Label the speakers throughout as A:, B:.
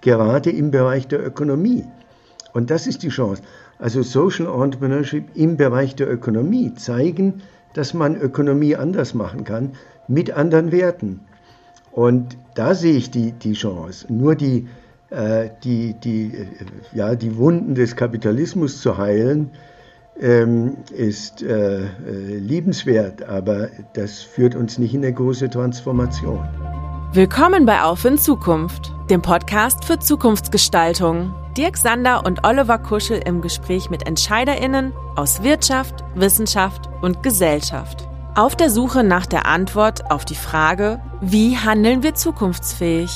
A: gerade im Bereich der Ökonomie. Und das ist die Chance. Also Social Entrepreneurship im Bereich der Ökonomie zeigen, dass man Ökonomie anders machen kann mit anderen Werten. Und da sehe ich die, die Chance. Nur die, äh, die, die, äh, ja, die Wunden des Kapitalismus zu heilen, ähm, ist äh, äh, liebenswert, aber das führt uns nicht in eine große Transformation.
B: Willkommen bei Auf in Zukunft, dem Podcast für Zukunftsgestaltung. Dirk Sander und Oliver Kuschel im Gespräch mit EntscheiderInnen aus Wirtschaft, Wissenschaft und Gesellschaft. Auf der Suche nach der Antwort auf die Frage, wie handeln wir zukunftsfähig?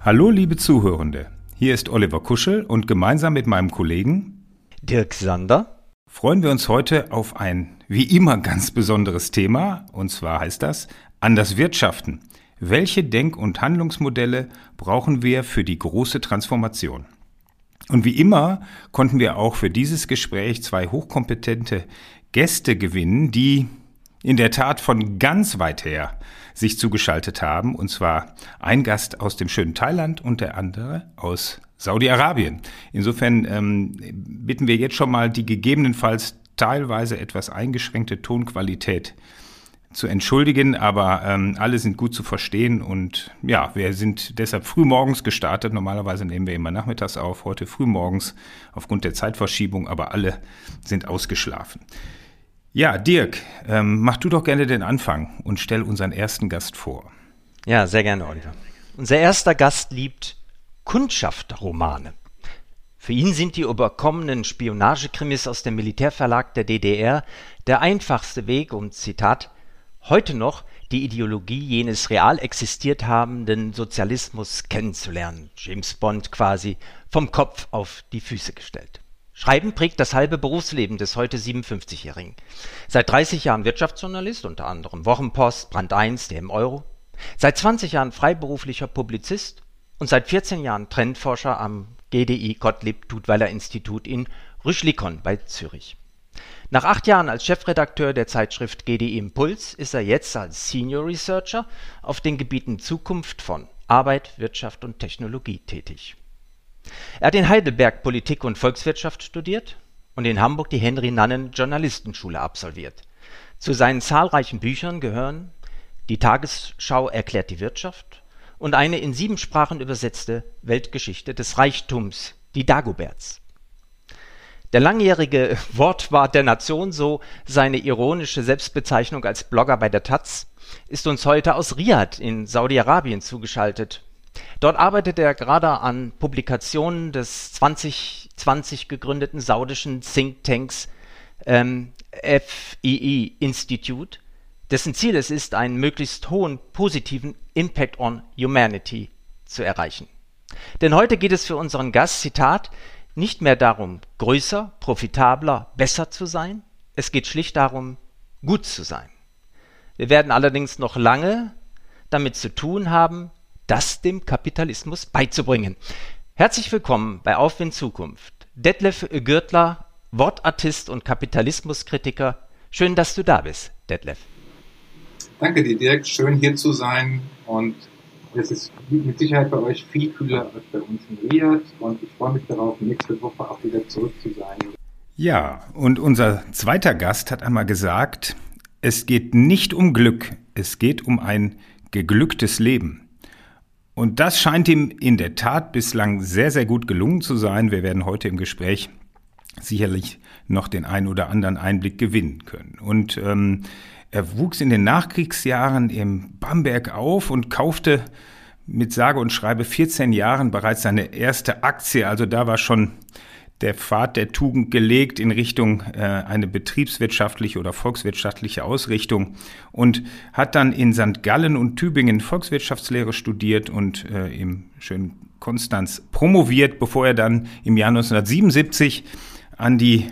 C: Hallo liebe Zuhörende, hier ist Oliver Kuschel und gemeinsam mit meinem Kollegen
D: Dirk Sander
C: freuen wir uns heute auf ein wie immer ganz besonderes Thema, und zwar heißt das Anders Wirtschaften. Welche Denk- und Handlungsmodelle brauchen wir für die große Transformation? Und wie immer konnten wir auch für dieses Gespräch zwei hochkompetente Gäste gewinnen, die in der Tat von ganz weit her sich zugeschaltet haben, und zwar ein Gast aus dem schönen Thailand und der andere aus Saudi-Arabien. Insofern ähm, bitten wir jetzt schon mal die gegebenenfalls teilweise etwas eingeschränkte Tonqualität zu entschuldigen, aber ähm, alle sind gut zu verstehen und ja, wir sind deshalb früh morgens gestartet. Normalerweise nehmen wir immer nachmittags auf, heute früh morgens aufgrund der Zeitverschiebung, aber alle sind ausgeschlafen. Ja, Dirk, ähm, mach du doch gerne den Anfang und stell unseren ersten Gast vor.
D: Ja, sehr gerne, Oliver. Unser erster Gast liebt Kundschafterromane. Für ihn sind die überkommenen Spionagekrimis aus dem Militärverlag der DDR der einfachste Weg, um Zitat heute noch die Ideologie jenes real existiert habenden Sozialismus kennenzulernen. James Bond quasi vom Kopf auf die Füße gestellt. Schreiben prägt das halbe Berufsleben des heute 57-Jährigen. Seit 30 Jahren Wirtschaftsjournalist, unter anderem Wochenpost, Brand 1, der im Euro. Seit 20 Jahren freiberuflicher Publizist und seit 14 Jahren Trendforscher am GDI Gottlieb Tudweiler Institut in Rüschlikon bei Zürich. Nach acht Jahren als Chefredakteur der Zeitschrift GDI Impuls ist er jetzt als Senior Researcher auf den Gebieten Zukunft von Arbeit, Wirtschaft und Technologie tätig. Er hat in Heidelberg Politik und Volkswirtschaft studiert und in Hamburg die Henry Nannen Journalistenschule absolviert. Zu seinen zahlreichen Büchern gehören Die Tagesschau erklärt die Wirtschaft und eine in sieben Sprachen übersetzte Weltgeschichte des Reichtums, die Dagoberts. Der langjährige Wortwart der Nation, so seine ironische Selbstbezeichnung als Blogger bei der taz, ist uns heute aus Riad in Saudi-Arabien zugeschaltet. Dort arbeitet er gerade an Publikationen des 2020 gegründeten saudischen Thinktanks ähm, FII Institute, dessen Ziel es ist, einen möglichst hohen positiven Impact on Humanity zu erreichen. Denn heute geht es für unseren Gast, Zitat, nicht mehr darum, größer, profitabler, besser zu sein. Es geht schlicht darum, gut zu sein. Wir werden allerdings noch lange damit zu tun haben, das dem Kapitalismus beizubringen. Herzlich willkommen bei Aufwind Zukunft. Detlef Gürtler, Wortartist und Kapitalismuskritiker. Schön, dass du da bist, Detlef.
E: Danke dir, Dirk. Schön hier zu sein und es ist mit Sicherheit bei euch viel kühler als bei uns in Riyadh und ich freue mich darauf, nächste Woche auch wieder zurück zu sein.
C: Ja, und unser zweiter Gast hat einmal gesagt, es geht nicht um Glück, es geht um ein geglücktes Leben. Und das scheint ihm in der Tat bislang sehr, sehr gut gelungen zu sein. Wir werden heute im Gespräch sicherlich noch den einen oder anderen Einblick gewinnen können. Und ähm, er wuchs in den Nachkriegsjahren im Bamberg auf und kaufte mit sage und schreibe 14 Jahren bereits seine erste Aktie. Also da war schon der Pfad der Tugend gelegt in Richtung äh, eine betriebswirtschaftliche oder volkswirtschaftliche Ausrichtung und hat dann in St. Gallen und Tübingen Volkswirtschaftslehre studiert und äh, im schönen Konstanz promoviert, bevor er dann im Jahr 1977 an die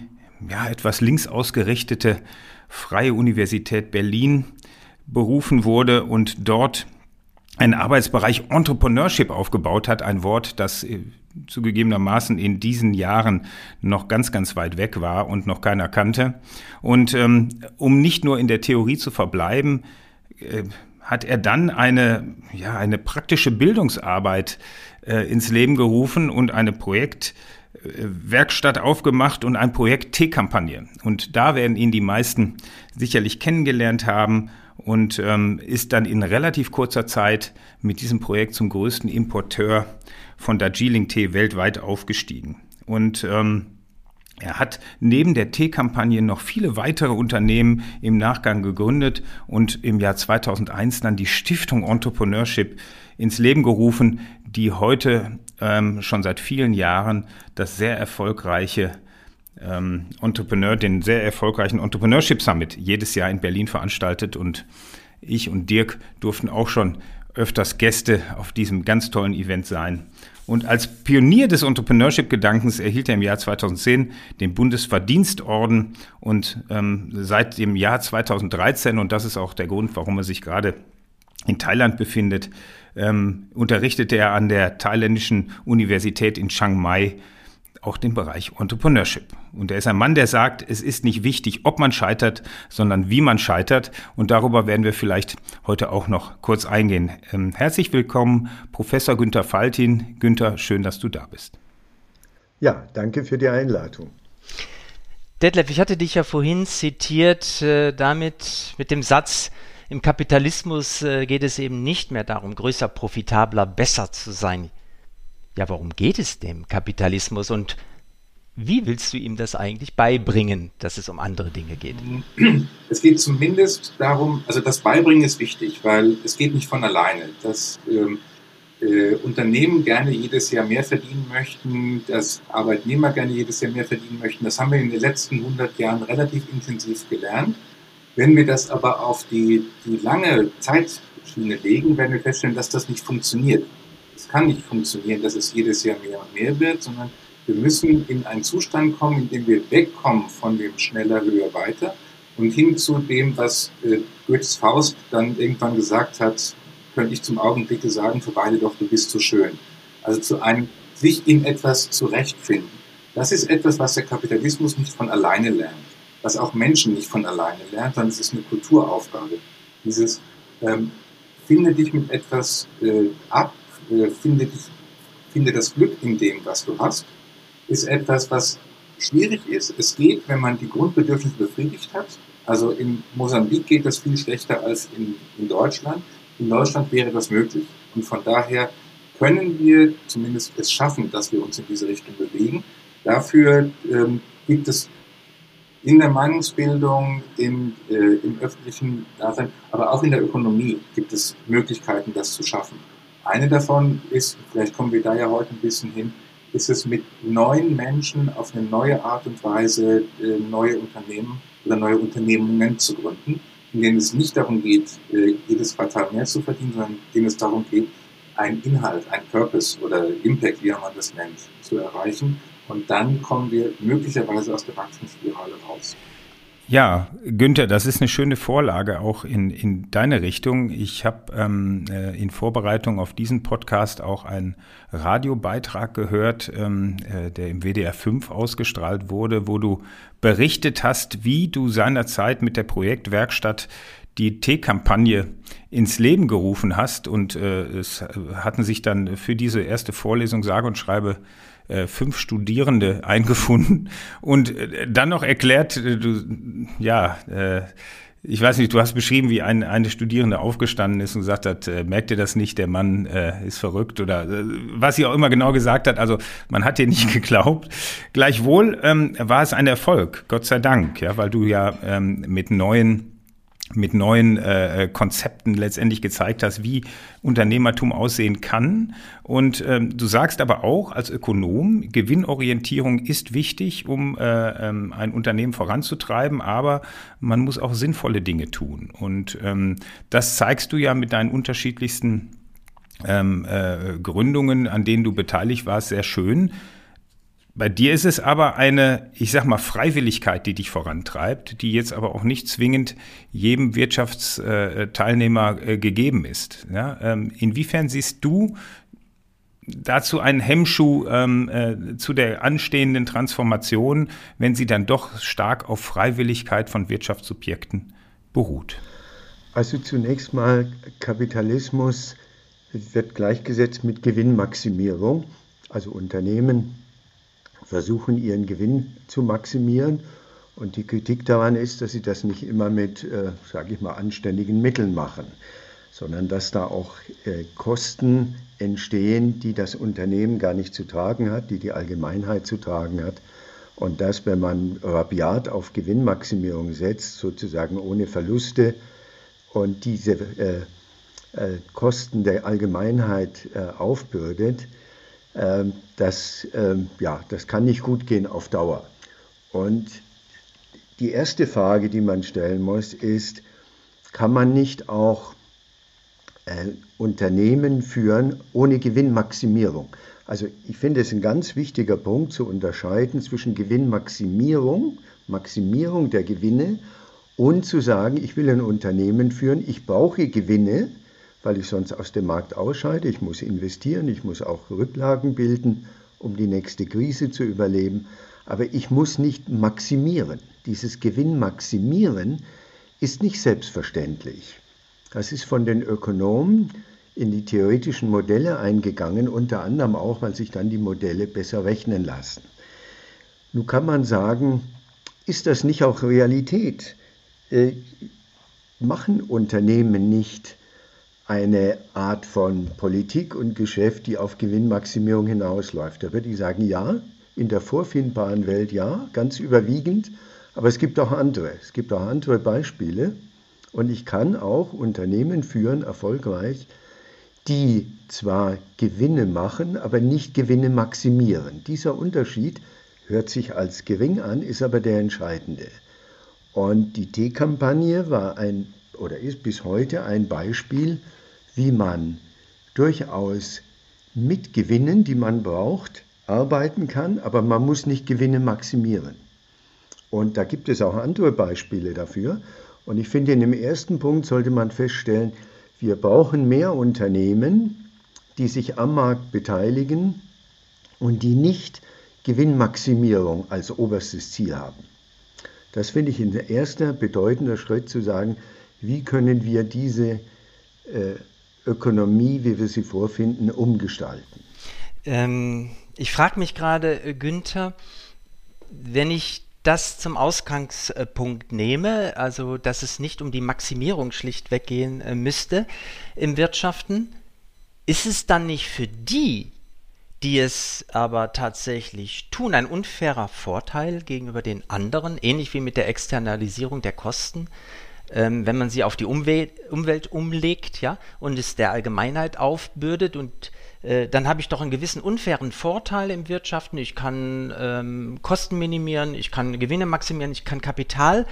C: ja, etwas links ausgerichtete Freie Universität Berlin berufen wurde und dort einen Arbeitsbereich Entrepreneurship aufgebaut hat, ein Wort, das äh, zugegebenermaßen in diesen Jahren noch ganz, ganz weit weg war und noch keiner kannte. Und ähm, um nicht nur in der Theorie zu verbleiben, äh, hat er dann eine, ja, eine praktische Bildungsarbeit äh, ins Leben gerufen und eine Projektwerkstatt äh, aufgemacht und ein Projekt T-Kampagne. Und da werden ihn die meisten sicherlich kennengelernt haben und ähm, ist dann in relativ kurzer Zeit mit diesem Projekt zum größten Importeur von Darjeeling-Tee weltweit aufgestiegen. Und ähm, er hat neben der Tee-Kampagne noch viele weitere Unternehmen im Nachgang gegründet und im Jahr 2001 dann die Stiftung Entrepreneurship ins Leben gerufen, die heute ähm, schon seit vielen Jahren das sehr erfolgreiche ähm, Entrepreneur, den sehr erfolgreichen Entrepreneurship Summit jedes Jahr in Berlin veranstaltet und ich und Dirk durften auch schon öfters Gäste auf diesem ganz tollen Event sein. Und als Pionier des Entrepreneurship-Gedankens erhielt er im Jahr 2010 den Bundesverdienstorden und ähm, seit dem Jahr 2013, und das ist auch der Grund, warum er sich gerade in Thailand befindet, ähm, unterrichtete er an der thailändischen Universität in Chiang Mai auch den Bereich Entrepreneurship. Und er ist ein Mann, der sagt, es ist nicht wichtig, ob man scheitert, sondern wie man scheitert. Und darüber werden wir vielleicht heute auch noch kurz eingehen. Ähm, herzlich willkommen, Professor Günther Faltin. Günther, schön, dass du da bist.
A: Ja, danke für die Einladung.
D: Detlef, ich hatte dich ja vorhin zitiert äh, damit mit dem Satz, im Kapitalismus äh, geht es eben nicht mehr darum, größer, profitabler, besser zu sein ja, warum geht es dem Kapitalismus und wie willst du ihm das eigentlich beibringen, dass es um andere Dinge geht?
E: Es geht zumindest darum, also das Beibringen ist wichtig, weil es geht nicht von alleine. Dass ähm, äh, Unternehmen gerne jedes Jahr mehr verdienen möchten, dass Arbeitnehmer gerne jedes Jahr mehr verdienen möchten, das haben wir in den letzten 100 Jahren relativ intensiv gelernt. Wenn wir das aber auf die, die lange Zeitschiene legen, werden wir feststellen, dass das nicht funktioniert kann nicht funktionieren, dass es jedes Jahr mehr und mehr wird, sondern wir müssen in einen Zustand kommen, in dem wir wegkommen von dem schneller, höher, weiter und hin zu dem, was äh, Goethes Faust dann irgendwann gesagt hat, könnte ich zum Augenblicke sagen, verweile doch, du bist so schön. Also zu einem sich in etwas zurechtfinden. Das ist etwas, was der Kapitalismus nicht von alleine lernt, was auch Menschen nicht von alleine lernen, sondern es ist eine Kulturaufgabe. Dieses ähm, finde dich mit etwas äh, ab, äh, finde, dich, finde das Glück in dem, was du hast, ist etwas, was schwierig ist. Es geht, wenn man die Grundbedürfnisse befriedigt hat. Also in Mosambik geht das viel schlechter als in, in Deutschland. In Deutschland wäre das möglich. Und von daher können wir zumindest es schaffen, dass wir uns in diese Richtung bewegen. Dafür ähm, gibt es in der Meinungsbildung, im, äh, im öffentlichen Dasein, aber auch in der Ökonomie gibt es Möglichkeiten, das zu schaffen. Eine davon ist, vielleicht kommen wir da ja heute ein bisschen hin, ist es mit neuen Menschen auf eine neue Art und Weise äh, neue Unternehmen oder neue Unternehmungen zu gründen, in denen es nicht darum geht, äh, jedes Quartal mehr zu verdienen, sondern in denen es darum geht, einen Inhalt, ein Purpose oder Impact, wie man das nennt, zu erreichen. Und dann kommen wir möglicherweise aus der Wachstumsspirale raus.
C: Ja, Günther, das ist eine schöne Vorlage auch in, in deine Richtung. Ich habe ähm, äh, in Vorbereitung auf diesen Podcast auch einen Radiobeitrag gehört, ähm, äh, der im WDR 5 ausgestrahlt wurde, wo du berichtet hast, wie du seinerzeit mit der Projektwerkstatt die T-Kampagne ins Leben gerufen hast. Und äh, es hatten sich dann für diese erste Vorlesung sage und schreibe äh, fünf Studierende eingefunden und äh, dann noch erklärt, äh, du, ja, äh, ich weiß nicht, du hast beschrieben, wie ein, eine Studierende aufgestanden ist und gesagt hat, äh, merkt ihr das nicht, der Mann äh, ist verrückt oder äh, was sie auch immer genau gesagt hat. Also man hat dir nicht geglaubt. Gleichwohl ähm, war es ein Erfolg, Gott sei Dank, ja, weil du ja ähm, mit neuen mit neuen äh, äh, Konzepten letztendlich gezeigt hast, wie Unternehmertum aussehen kann. Und ähm, du sagst aber auch als Ökonom, Gewinnorientierung ist wichtig, um äh, ähm, ein Unternehmen voranzutreiben, aber man muss auch sinnvolle Dinge tun. Und ähm, das zeigst du ja mit deinen unterschiedlichsten ähm, äh, Gründungen, an denen du beteiligt warst, sehr schön. Bei dir ist es aber eine, ich sag mal, Freiwilligkeit, die dich vorantreibt, die jetzt aber auch nicht zwingend jedem Wirtschaftsteilnehmer äh, gegeben ist. Ja, ähm, inwiefern siehst du dazu einen Hemmschuh ähm, äh, zu der anstehenden Transformation, wenn sie dann doch stark auf Freiwilligkeit von Wirtschaftssubjekten beruht?
A: Also zunächst mal, Kapitalismus wird gleichgesetzt mit Gewinnmaximierung. Also Unternehmen versuchen ihren Gewinn zu maximieren und die Kritik daran ist, dass sie das nicht immer mit, äh, sage ich mal, anständigen Mitteln machen, sondern dass da auch äh, Kosten entstehen, die das Unternehmen gar nicht zu tragen hat, die die Allgemeinheit zu tragen hat. Und dass, wenn man rabiat auf Gewinnmaximierung setzt, sozusagen ohne Verluste und diese äh, äh, Kosten der Allgemeinheit äh, aufbürdet, das, ähm, ja, das kann nicht gut gehen auf Dauer. Und die erste Frage, die man stellen muss, ist, kann man nicht auch äh, Unternehmen führen ohne Gewinnmaximierung? Also ich finde es ein ganz wichtiger Punkt zu unterscheiden zwischen Gewinnmaximierung, Maximierung der Gewinne und zu sagen, ich will ein Unternehmen führen, ich brauche Gewinne, weil ich sonst aus dem Markt ausscheide, ich muss investieren, ich muss auch Rücklagen bilden, um die nächste Krise zu überleben, aber ich muss nicht maximieren. Dieses Gewinnmaximieren ist nicht selbstverständlich. Das ist von den Ökonomen in die theoretischen Modelle eingegangen, unter anderem auch, weil sich dann die Modelle besser rechnen lassen. Nun kann man sagen, ist das nicht auch Realität? Äh, machen Unternehmen nicht eine Art von Politik und Geschäft, die auf Gewinnmaximierung hinausläuft? Da würde ich sagen, ja, in der vorfindbaren Welt ja, ganz überwiegend, aber es gibt auch andere. Es gibt auch andere Beispiele und ich kann auch Unternehmen führen, erfolgreich, die zwar Gewinne machen, aber nicht Gewinne maximieren. Dieser Unterschied hört sich als gering an, ist aber der entscheidende. Und die T-Kampagne war ein oder ist bis heute ein Beispiel, wie man durchaus mit Gewinnen, die man braucht, arbeiten kann, aber man muss nicht Gewinne maximieren. Und da gibt es auch andere Beispiele dafür. Und ich finde, in dem ersten Punkt sollte man feststellen, wir brauchen mehr Unternehmen, die sich am Markt beteiligen und die nicht Gewinnmaximierung als oberstes Ziel haben. Das finde ich ein erster bedeutender Schritt zu sagen, wie können wir diese äh, Ökonomie, wie wir sie vorfinden, umgestalten.
D: Ähm, ich frage mich gerade, äh, Günther, wenn ich das zum Ausgangspunkt nehme, also dass es nicht um die Maximierung schlichtweg gehen äh, müsste im Wirtschaften, ist es dann nicht für die, die es aber tatsächlich tun, ein unfairer Vorteil gegenüber den anderen, ähnlich wie mit der Externalisierung der Kosten, ähm, wenn man sie auf die Umwelt, Umwelt umlegt, ja, und es der Allgemeinheit aufbürdet und äh, dann habe ich doch einen gewissen unfairen Vorteil im Wirtschaften. Ich kann ähm, Kosten minimieren, ich kann Gewinne maximieren, ich kann Kapital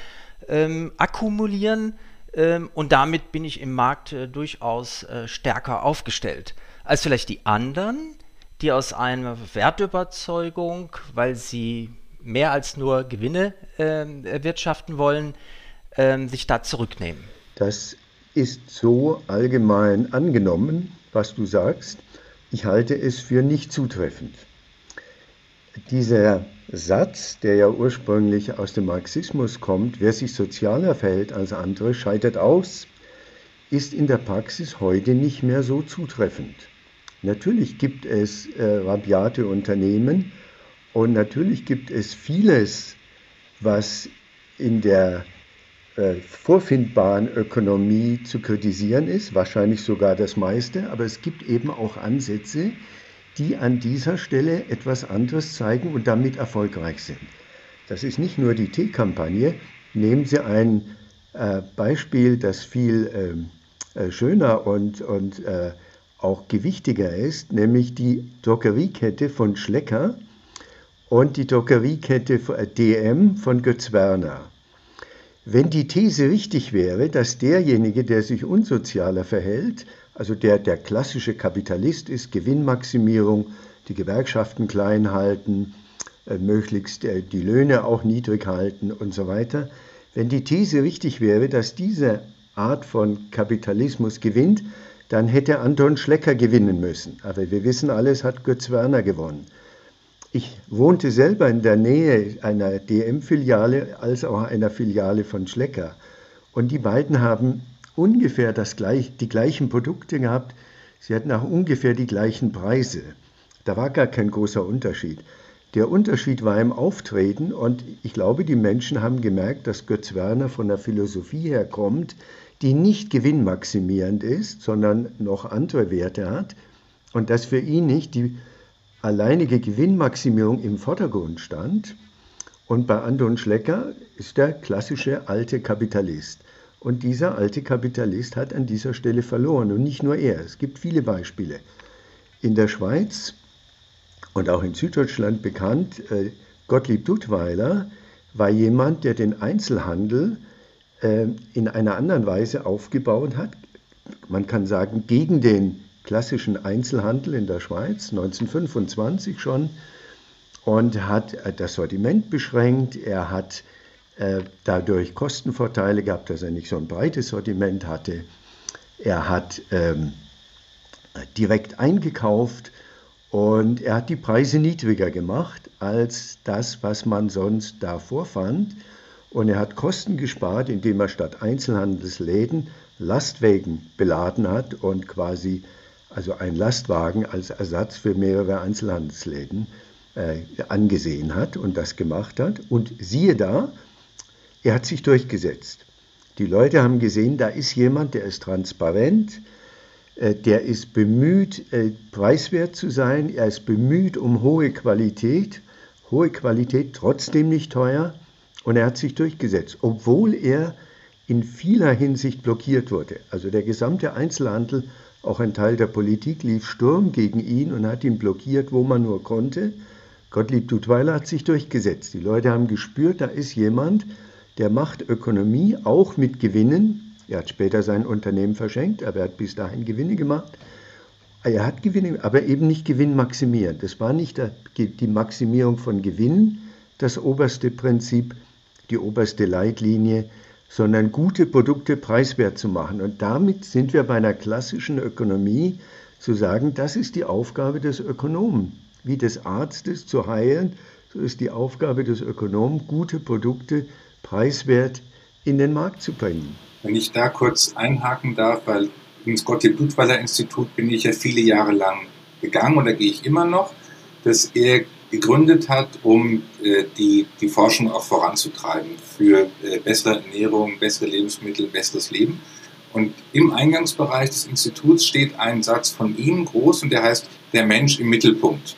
D: ähm, akkumulieren ähm, und damit bin ich im Markt äh, durchaus äh, stärker aufgestellt als vielleicht die anderen, die aus einer Wertüberzeugung, weil sie mehr als nur Gewinne ähm, erwirtschaften wollen, ähm, sich da zurücknehmen.
A: Das ist so allgemein angenommen, was du sagst. Ich halte es für nicht zutreffend. Dieser Satz, der ja ursprünglich aus dem Marxismus kommt, wer sich sozialer verhält als andere, scheitert aus, ist in der Praxis heute nicht mehr so zutreffend. Natürlich gibt es äh, rabiate Unternehmen und natürlich gibt es vieles, was in der vorfindbaren Ökonomie zu kritisieren ist, wahrscheinlich sogar das meiste, aber es gibt eben auch Ansätze, die an dieser Stelle etwas anderes zeigen und damit erfolgreich sind. Das ist nicht nur die T-Kampagne. Nehmen Sie ein äh, Beispiel, das viel ähm, äh, schöner und, und äh, auch gewichtiger ist, nämlich die Druckeriekette von Schlecker und die Druckeriekette DM von Götz Werner. Wenn die These richtig wäre, dass derjenige, der sich unsozialer verhält, also der der klassische Kapitalist ist, Gewinnmaximierung, die Gewerkschaften klein halten, äh, möglichst äh, die Löhne auch niedrig halten und so weiter, wenn die These richtig wäre, dass diese Art von Kapitalismus gewinnt, dann hätte Anton Schlecker gewinnen müssen. Aber wir wissen alles, hat Götz Werner gewonnen. Ich wohnte selber in der Nähe einer DM-Filiale als auch einer Filiale von Schlecker. Und die beiden haben ungefähr das gleich, die gleichen Produkte gehabt, sie hatten auch ungefähr die gleichen Preise. Da war gar kein großer Unterschied. Der Unterschied war im Auftreten und ich glaube, die Menschen haben gemerkt, dass Götz Werner von der Philosophie her kommt, die nicht gewinnmaximierend ist, sondern noch andere Werte hat und dass für ihn nicht die alleinige Gewinnmaximierung im Vordergrund stand. Und bei Anton Schlecker ist der klassische alte Kapitalist. Und dieser alte Kapitalist hat an dieser Stelle verloren. Und nicht nur er. Es gibt viele Beispiele. In der Schweiz und auch in Süddeutschland bekannt, äh, Gottlieb Duttweiler war jemand, der den Einzelhandel äh, in einer anderen Weise aufgebaut hat. Man kann sagen, gegen den klassischen Einzelhandel in der Schweiz, 1925 schon, und hat äh, das Sortiment beschränkt. Er hat äh, dadurch Kostenvorteile gehabt, dass er nicht so ein breites Sortiment hatte. Er hat ähm, direkt eingekauft und er hat die Preise niedriger gemacht als das, was man sonst davor fand. Und er hat Kosten gespart, indem er statt Einzelhandelsläden Lastwagen beladen hat und quasi also ein Lastwagen als Ersatz für mehrere Einzelhandelsläden äh, angesehen hat und das gemacht hat. Und siehe da, er hat sich durchgesetzt. Die Leute haben gesehen, da ist jemand, der ist transparent, äh, der ist bemüht, äh, preiswert zu sein, er ist bemüht um hohe Qualität, hohe Qualität, trotzdem nicht teuer. Und er hat sich durchgesetzt, obwohl er in vieler Hinsicht blockiert wurde. Also der gesamte Einzelhandel, auch ein Teil der Politik, lief Sturm gegen ihn und hat ihn blockiert, wo man nur konnte. Gottlieb Duttweiler hat sich durchgesetzt. Die Leute haben gespürt, da ist jemand, der macht Ökonomie auch mit Gewinnen. Er hat später sein Unternehmen verschenkt, aber er hat bis dahin Gewinne gemacht. Er hat Gewinne, aber eben nicht Gewinn maximieren. Das war nicht die Maximierung von Gewinn, das oberste Prinzip, die oberste Leitlinie, sondern gute Produkte preiswert zu machen. Und damit sind wir bei einer klassischen Ökonomie zu sagen, das ist die Aufgabe des Ökonomen. Wie des Arztes zu heilen, so ist die Aufgabe des Ökonomen, gute Produkte preiswert in den Markt zu bringen.
E: Wenn ich da kurz einhaken darf, weil ins Gottlieb-Duttweiler-Institut bin ich ja viele Jahre lang gegangen und da gehe ich immer noch, dass er gegründet hat, um äh, die, die Forschung auch voranzutreiben für äh, bessere Ernährung, bessere Lebensmittel, besseres Leben. Und im Eingangsbereich des Instituts steht ein Satz von ihm groß und der heißt der Mensch im Mittelpunkt.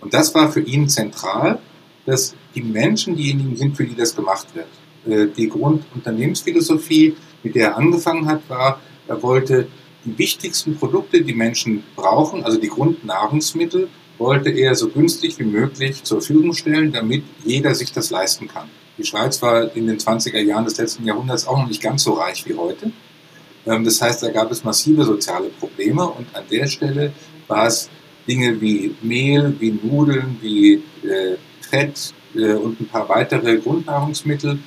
E: Und das war für ihn zentral, dass die Menschen diejenigen sind, für die das gemacht wird. Äh, die Grundunternehmensphilosophie, mit der er angefangen hat, war, er wollte die wichtigsten Produkte, die Menschen brauchen, also die Grundnahrungsmittel, wollte er so günstig wie möglich zur Verfügung stellen, damit jeder sich das leisten kann. Die Schweiz war in den 20er Jahren des letzten Jahrhunderts auch noch nicht ganz so reich wie heute. Ähm, das heißt, da gab es massive soziale Probleme und an der Stelle war es Dinge wie Mehl, wie Nudeln, wie äh, Fett äh, und ein paar weitere Grundnahrungsmittel,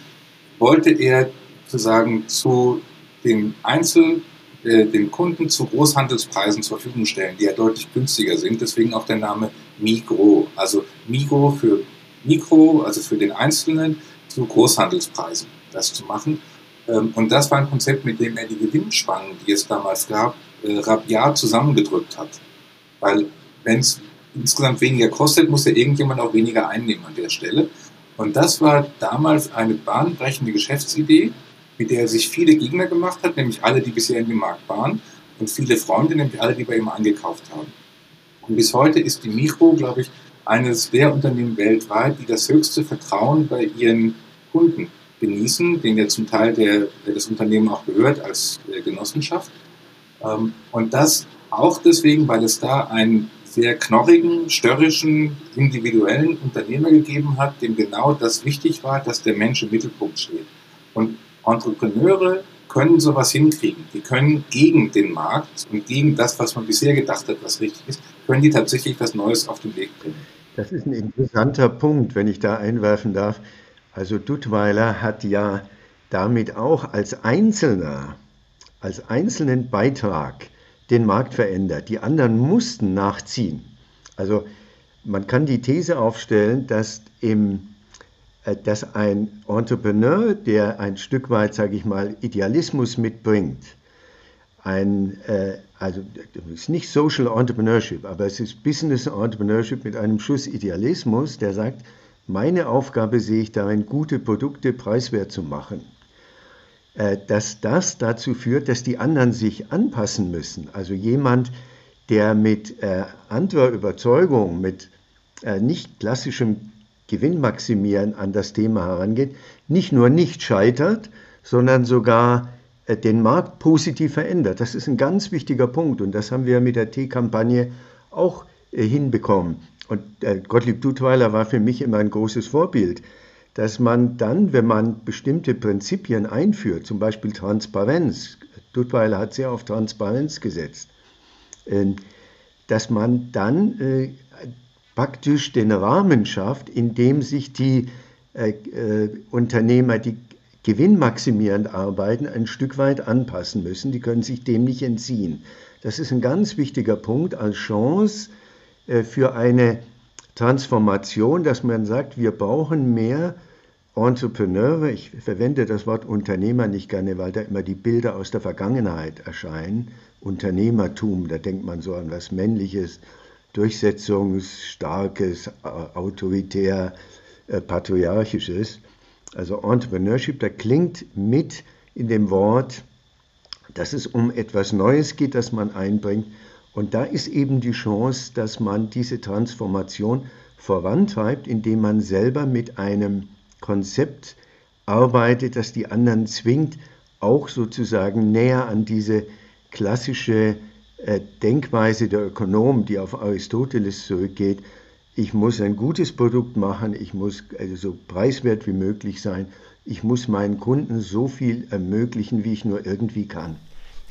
E: wollte er sozusagen zu den Einzel- äh, den Kunden zu Großhandelspreisen zur Verfügung stellen, die ja deutlich günstiger sind. Deswegen auch der Name Migro. Also Migro für Mikro, also für den Einzelnen, zu Großhandelspreisen das zu machen. Ähm, und das war ein Konzept, mit dem er die Gewinnspannen, die es damals gab, äh, rabiat zusammengedrückt hat. Weil wenn es insgesamt weniger kostet, muss ja irgendjemand auch weniger einnehmen an der Stelle. Und das war damals eine bahnbrechende Geschäftsidee, mit der er sich viele Gegner gemacht hat, nämlich alle, die bisher in dem Markt waren, und viele Freunde, nämlich alle, die bei ihm angekauft haben. Und bis heute ist die Mikro, glaube ich, eines der Unternehmen weltweit, die das höchste Vertrauen bei ihren Kunden genießen, denen ja zum Teil der, das Unternehmen auch gehört als äh, Genossenschaft. Ähm, und das auch deswegen, weil es da einen sehr knorrigen, störrischen, individuellen Unternehmer gegeben hat, dem genau das wichtig war, dass der Mensch im Mittelpunkt steht. Und Entrepreneure können sowas hinkriegen. Die können gegen den Markt und gegen das, was man bisher gedacht hat, was richtig ist, können die tatsächlich was Neues auf den Weg bringen.
A: Das ist ein interessanter Punkt, wenn ich da einwerfen darf. Also Duttweiler hat ja damit auch als Einzelner, als einzelnen Beitrag den Markt verändert. Die anderen mussten nachziehen. Also man kann die These aufstellen, dass im dass ein Entrepreneur, der ein Stück weit, sage ich mal, Idealismus mitbringt, ein, äh, also es ist nicht Social Entrepreneurship, aber es ist Business Entrepreneurship mit einem Schuss Idealismus, der sagt, meine Aufgabe sehe ich darin, gute Produkte preiswert zu machen. Äh, dass das dazu führt, dass die anderen sich anpassen müssen. Also jemand, der mit äh, anderer Überzeugung, mit äh, nicht klassischem Gewinnmaximieren an das Thema herangeht, nicht nur nicht scheitert, sondern sogar äh, den Markt positiv verändert. Das ist ein ganz wichtiger Punkt und das haben wir mit der T-Kampagne auch äh, hinbekommen. Und äh, Gottlieb Duttweiler war für mich immer ein großes Vorbild, dass man dann, wenn man bestimmte Prinzipien einführt, zum Beispiel Transparenz, Duttweiler hat sehr auf Transparenz gesetzt, dass man dann praktisch den Rahmen schafft, in dem sich die Unternehmer, die gewinnmaximierend arbeiten, ein Stück weit anpassen müssen. Die können sich dem nicht entziehen. Das ist ein ganz wichtiger Punkt als Chance äh, für eine Transformation, dass man sagt, wir brauchen mehr Entrepreneure. Ich verwende das Wort Unternehmer nicht gerne, weil da immer die Bilder aus der Vergangenheit erscheinen. Unternehmertum, da denkt man so an was Männliches, Durchsetzungsstarkes, autoritär, äh, patriarchisches. Also Entrepreneurship, da klingt mit in dem Wort, dass es um etwas Neues geht, das man einbringt. Und da ist eben die Chance, dass man diese Transformation vorantreibt, indem man selber mit einem Konzept arbeitet, das die anderen zwingt, auch sozusagen näher an diese klassische äh, Denkweise der Ökonomen, die auf Aristoteles zurückgeht, ich muss ein gutes Produkt machen, ich muss also so preiswert wie möglich sein, ich muss meinen Kunden so viel ermöglichen, wie ich nur irgendwie kann.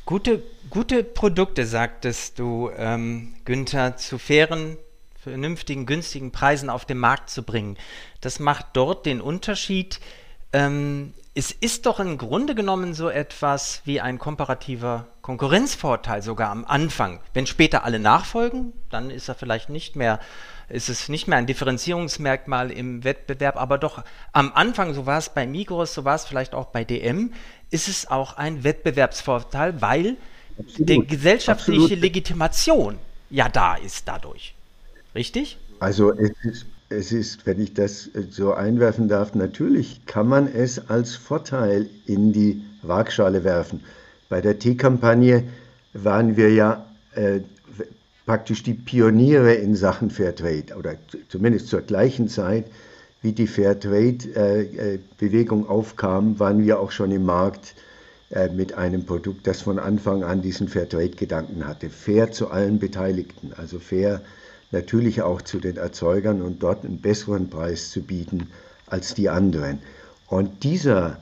D: Gute, gute Produkte, sagtest du, ähm, Günther, zu fairen, vernünftigen, günstigen Preisen auf den Markt zu bringen. Das macht dort den Unterschied. Ähm, es ist doch im Grunde genommen so etwas wie ein komparativer Konkurrenzvorteil sogar am Anfang. Wenn später alle nachfolgen, dann ist er vielleicht nicht mehr ist es nicht mehr ein Differenzierungsmerkmal im Wettbewerb, aber doch am Anfang, so war es bei Migros, so war es vielleicht auch bei DM, ist es auch ein Wettbewerbsvorteil, weil Absolut. die gesellschaftliche Absolut. Legitimation ja da ist dadurch. Richtig?
A: Also es ist, es ist, wenn ich das so einwerfen darf, natürlich kann man es als Vorteil in die Waagschale werfen. Bei der T-Kampagne waren wir ja äh, praktisch die Pioniere in Sachen Fairtrade oder zumindest zur gleichen Zeit, wie die Fairtrade-Bewegung aufkam, waren wir auch schon im Markt äh, mit einem Produkt, das von Anfang an diesen Fairtrade-Gedanken hatte. Fair zu allen Beteiligten, also fair natürlich auch zu den Erzeugern und dort einen besseren Preis zu bieten als die anderen. Und dieser,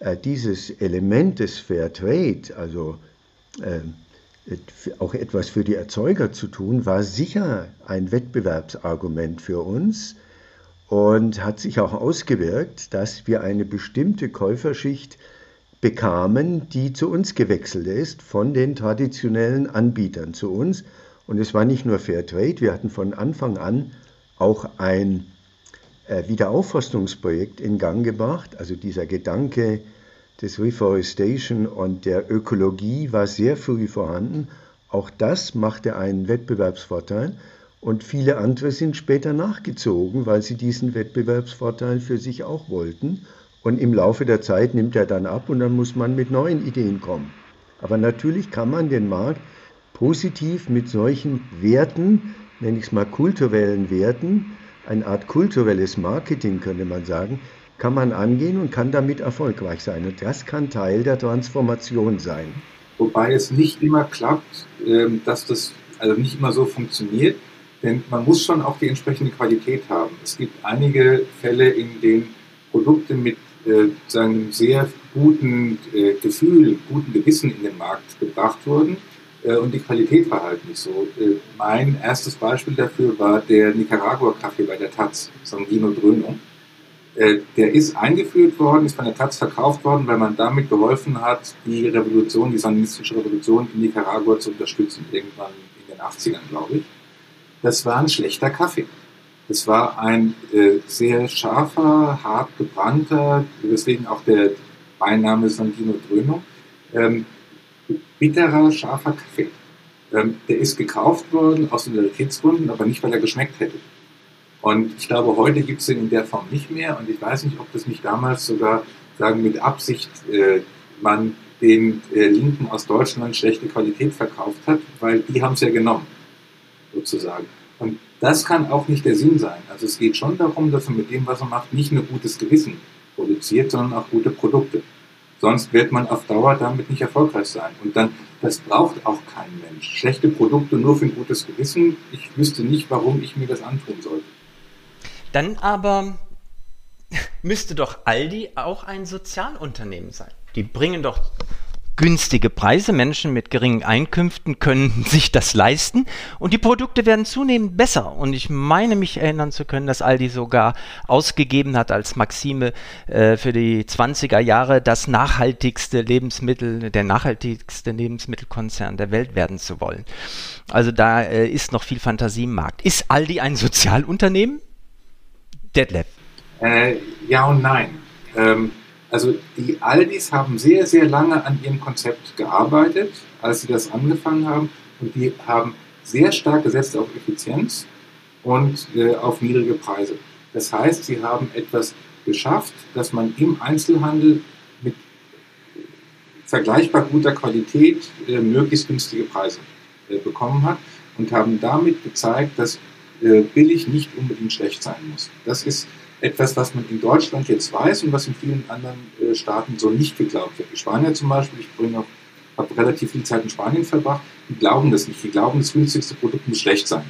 A: äh, dieses Element des Fairtrade, also äh, auch etwas für die Erzeuger zu tun, war sicher ein Wettbewerbsargument für uns und hat sich auch ausgewirkt, dass wir eine bestimmte Käuferschicht bekamen, die zu uns gewechselt ist von den traditionellen Anbietern zu uns. Und es war nicht nur Fairtrade, wir hatten von Anfang an auch ein äh, Wiederaufforstungsprojekt in Gang gebracht, also dieser Gedanke, des Reforestation und der Ökologie war sehr früh vorhanden. Auch das machte einen Wettbewerbsvorteil und viele andere sind später nachgezogen, weil sie diesen Wettbewerbsvorteil für sich auch wollten. Und im Laufe der Zeit nimmt er dann ab und dann muss man mit neuen Ideen kommen. Aber natürlich kann man den Markt positiv mit solchen Werten, nenne ich es mal kulturellen Werten, eine Art kulturelles Marketing könnte man sagen, kann man angehen und kann damit erfolgreich sein. Und das kann Teil der Transformation sein.
E: Wobei es nicht immer klappt, ähm, dass das also nicht immer so funktioniert, denn man muss schon auch die entsprechende Qualität haben. Es gibt einige Fälle, in denen Produkte mit äh, einem sehr guten äh, Gefühl, guten Gewissen in den Markt gebracht wurden und die Qualität war halt nicht so. Äh, mein erstes Beispiel dafür war der Nicaragua-Kaffee bei der Taz, Sangino Dröhnung. Äh, der ist eingeführt worden, ist von der Taz verkauft worden, weil man damit geholfen hat, die Revolution, die sandinistische Revolution in Nicaragua zu unterstützen, irgendwann in den 80ern, glaube ich. Das war ein schlechter Kaffee. Es war ein äh, sehr scharfer, hart gebrannter, deswegen auch der Beiname Sandino Dröno, bitterer, scharfer Kaffee. Ähm, der ist gekauft worden aus Solidaritätsgründen, aber nicht, weil er geschmeckt hätte. Und ich glaube, heute gibt es den in der Form nicht mehr. Und ich weiß nicht, ob das nicht damals sogar, sagen mit Absicht, äh, man den äh, Linken aus Deutschland schlechte Qualität verkauft hat, weil die haben es ja genommen, sozusagen. Und das kann auch nicht der Sinn sein. Also es geht schon darum, dass man mit dem, was er macht, nicht nur gutes Gewissen produziert, sondern auch gute Produkte. Sonst wird man auf Dauer damit nicht erfolgreich sein. Und dann, das braucht auch kein Mensch. Schlechte Produkte nur für ein gutes Gewissen. Ich wüsste nicht, warum ich mir das antun sollte.
D: Dann aber müsste doch Aldi auch ein Sozialunternehmen sein. Die bringen doch günstige Preise. Menschen mit geringen Einkünften können sich das leisten und die Produkte werden zunehmend besser. Und ich meine mich erinnern zu können, dass Aldi sogar ausgegeben hat als Maxime äh, für die 20er Jahre, das nachhaltigste Lebensmittel, der nachhaltigste Lebensmittelkonzern der Welt werden zu wollen. Also da äh, ist noch viel Fantasie im Markt. Ist Aldi ein Sozialunternehmen?
E: Detlef. Äh, ja und nein. Ähm also die Aldis haben sehr, sehr lange an ihrem Konzept gearbeitet, als sie das angefangen haben. Und die haben sehr stark gesetzt auf Effizienz und äh, auf niedrige Preise. Das heißt, sie haben etwas geschafft, dass man im Einzelhandel mit vergleichbar guter Qualität äh, möglichst günstige Preise äh, bekommen hat und haben damit gezeigt, dass äh, billig nicht unbedingt schlecht sein muss. Das ist etwas, was man in Deutschland jetzt weiß und was in vielen anderen äh, Staaten so nicht geglaubt wird. Die Spanier zum Beispiel, ich bringe auch, habe relativ viel Zeit in Spanien verbracht, die glauben das nicht. Die glauben, das günstigste Produkt muss schlecht sein.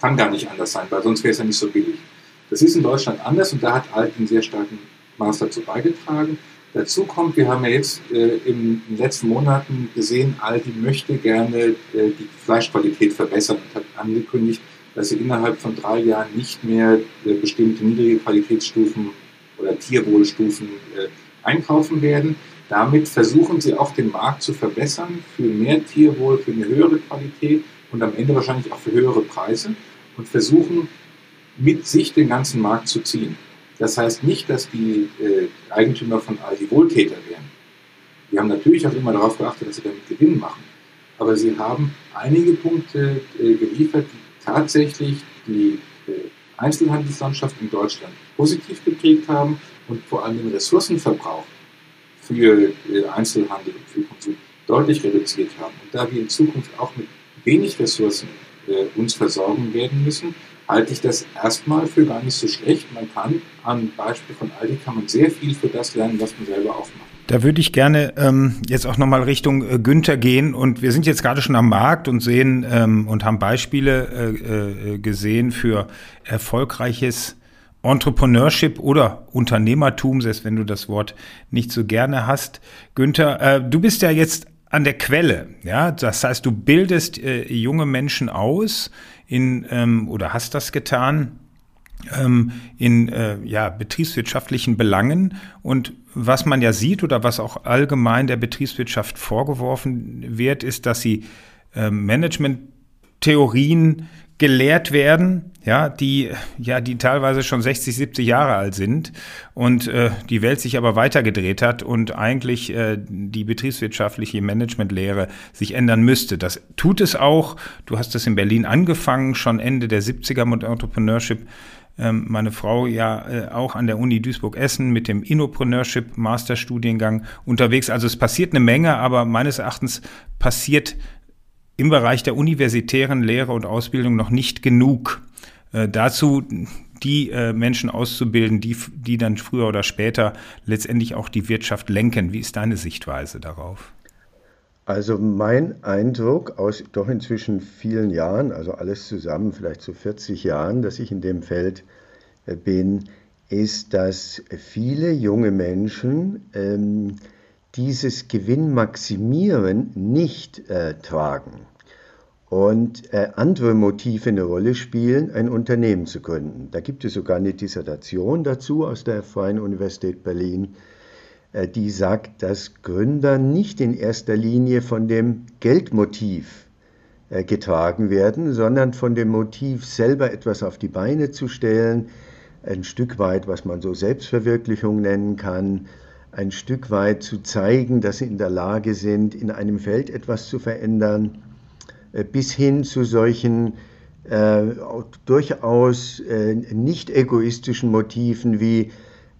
E: Kann gar nicht anders sein, weil sonst wäre es ja nicht so billig. Das ist in Deutschland anders und da hat Aldi einen sehr starken Maß dazu beigetragen. Dazu kommt, wir haben ja jetzt äh, in den letzten Monaten gesehen, Aldi möchte gerne äh, die Fleischqualität verbessern und hat angekündigt, dass sie innerhalb von drei Jahren nicht mehr äh, bestimmte niedrige Qualitätsstufen oder Tierwohlstufen äh, einkaufen werden. Damit versuchen sie auch den Markt zu verbessern für mehr Tierwohl, für eine höhere Qualität und am Ende wahrscheinlich auch für höhere Preise und versuchen mit sich den ganzen Markt zu ziehen. Das heißt nicht, dass die äh, Eigentümer von Aldi Wohltäter wären. Die haben natürlich auch immer darauf geachtet, dass sie damit Gewinn machen. Aber sie haben einige Punkte geliefert, die tatsächlich die äh, Einzelhandelslandschaft in Deutschland positiv geprägt haben und vor allem den Ressourcenverbrauch für äh, Einzelhandel und für Konsum deutlich reduziert haben. Und da wir in Zukunft auch mit wenig Ressourcen äh, uns versorgen werden müssen, halte ich das erstmal für gar nicht so schlecht. Man kann am Beispiel von Aldi kann man sehr viel für das lernen, was man selber aufmacht.
C: Da würde ich gerne ähm, jetzt auch nochmal Richtung äh, Günther gehen. Und wir sind jetzt gerade schon am Markt und sehen ähm, und haben Beispiele äh, äh, gesehen für erfolgreiches Entrepreneurship oder Unternehmertum, selbst wenn du das Wort nicht so gerne hast. Günther, äh, du bist ja jetzt an der Quelle, ja, das heißt, du bildest äh, junge Menschen aus in ähm, oder hast das getan in äh, ja, betriebswirtschaftlichen Belangen. Und was man ja sieht oder was auch allgemein der Betriebswirtschaft vorgeworfen wird, ist, dass sie äh, Management-Theorien gelehrt werden, ja, die ja, die teilweise schon 60, 70 Jahre alt sind und äh, die Welt sich aber weitergedreht hat und eigentlich äh, die betriebswirtschaftliche Managementlehre sich ändern müsste. Das tut es auch. Du hast es in Berlin angefangen, schon Ende der 70er mit Entrepreneurship ähm, meine Frau ja äh, auch an der Uni Duisburg-Essen mit dem Innopreneurship Masterstudiengang unterwegs. Also es passiert eine Menge, aber meines Erachtens passiert im Bereich der universitären Lehre und Ausbildung noch nicht genug. Äh, dazu die äh, Menschen auszubilden, die, die dann früher oder später letztendlich auch die Wirtschaft lenken. Wie ist deine Sichtweise darauf?
A: Also mein Eindruck aus doch inzwischen vielen Jahren, also alles zusammen vielleicht so 40 Jahren, dass ich in dem Feld äh, bin, ist, dass viele junge Menschen ähm, dieses Gewinnmaximieren nicht äh, tragen und äh, andere Motive eine Rolle spielen, ein Unternehmen zu gründen. Da gibt es sogar eine Dissertation dazu aus der Freien Universität Berlin, die sagt, dass Gründer nicht in erster Linie von dem Geldmotiv äh, getragen werden, sondern von dem Motiv, selber etwas auf die Beine zu stellen, ein Stück weit, was man so Selbstverwirklichung nennen kann, ein Stück weit zu zeigen, dass sie in der Lage sind, in einem Feld etwas zu verändern, äh, bis hin zu solchen äh, durchaus äh, nicht egoistischen Motiven wie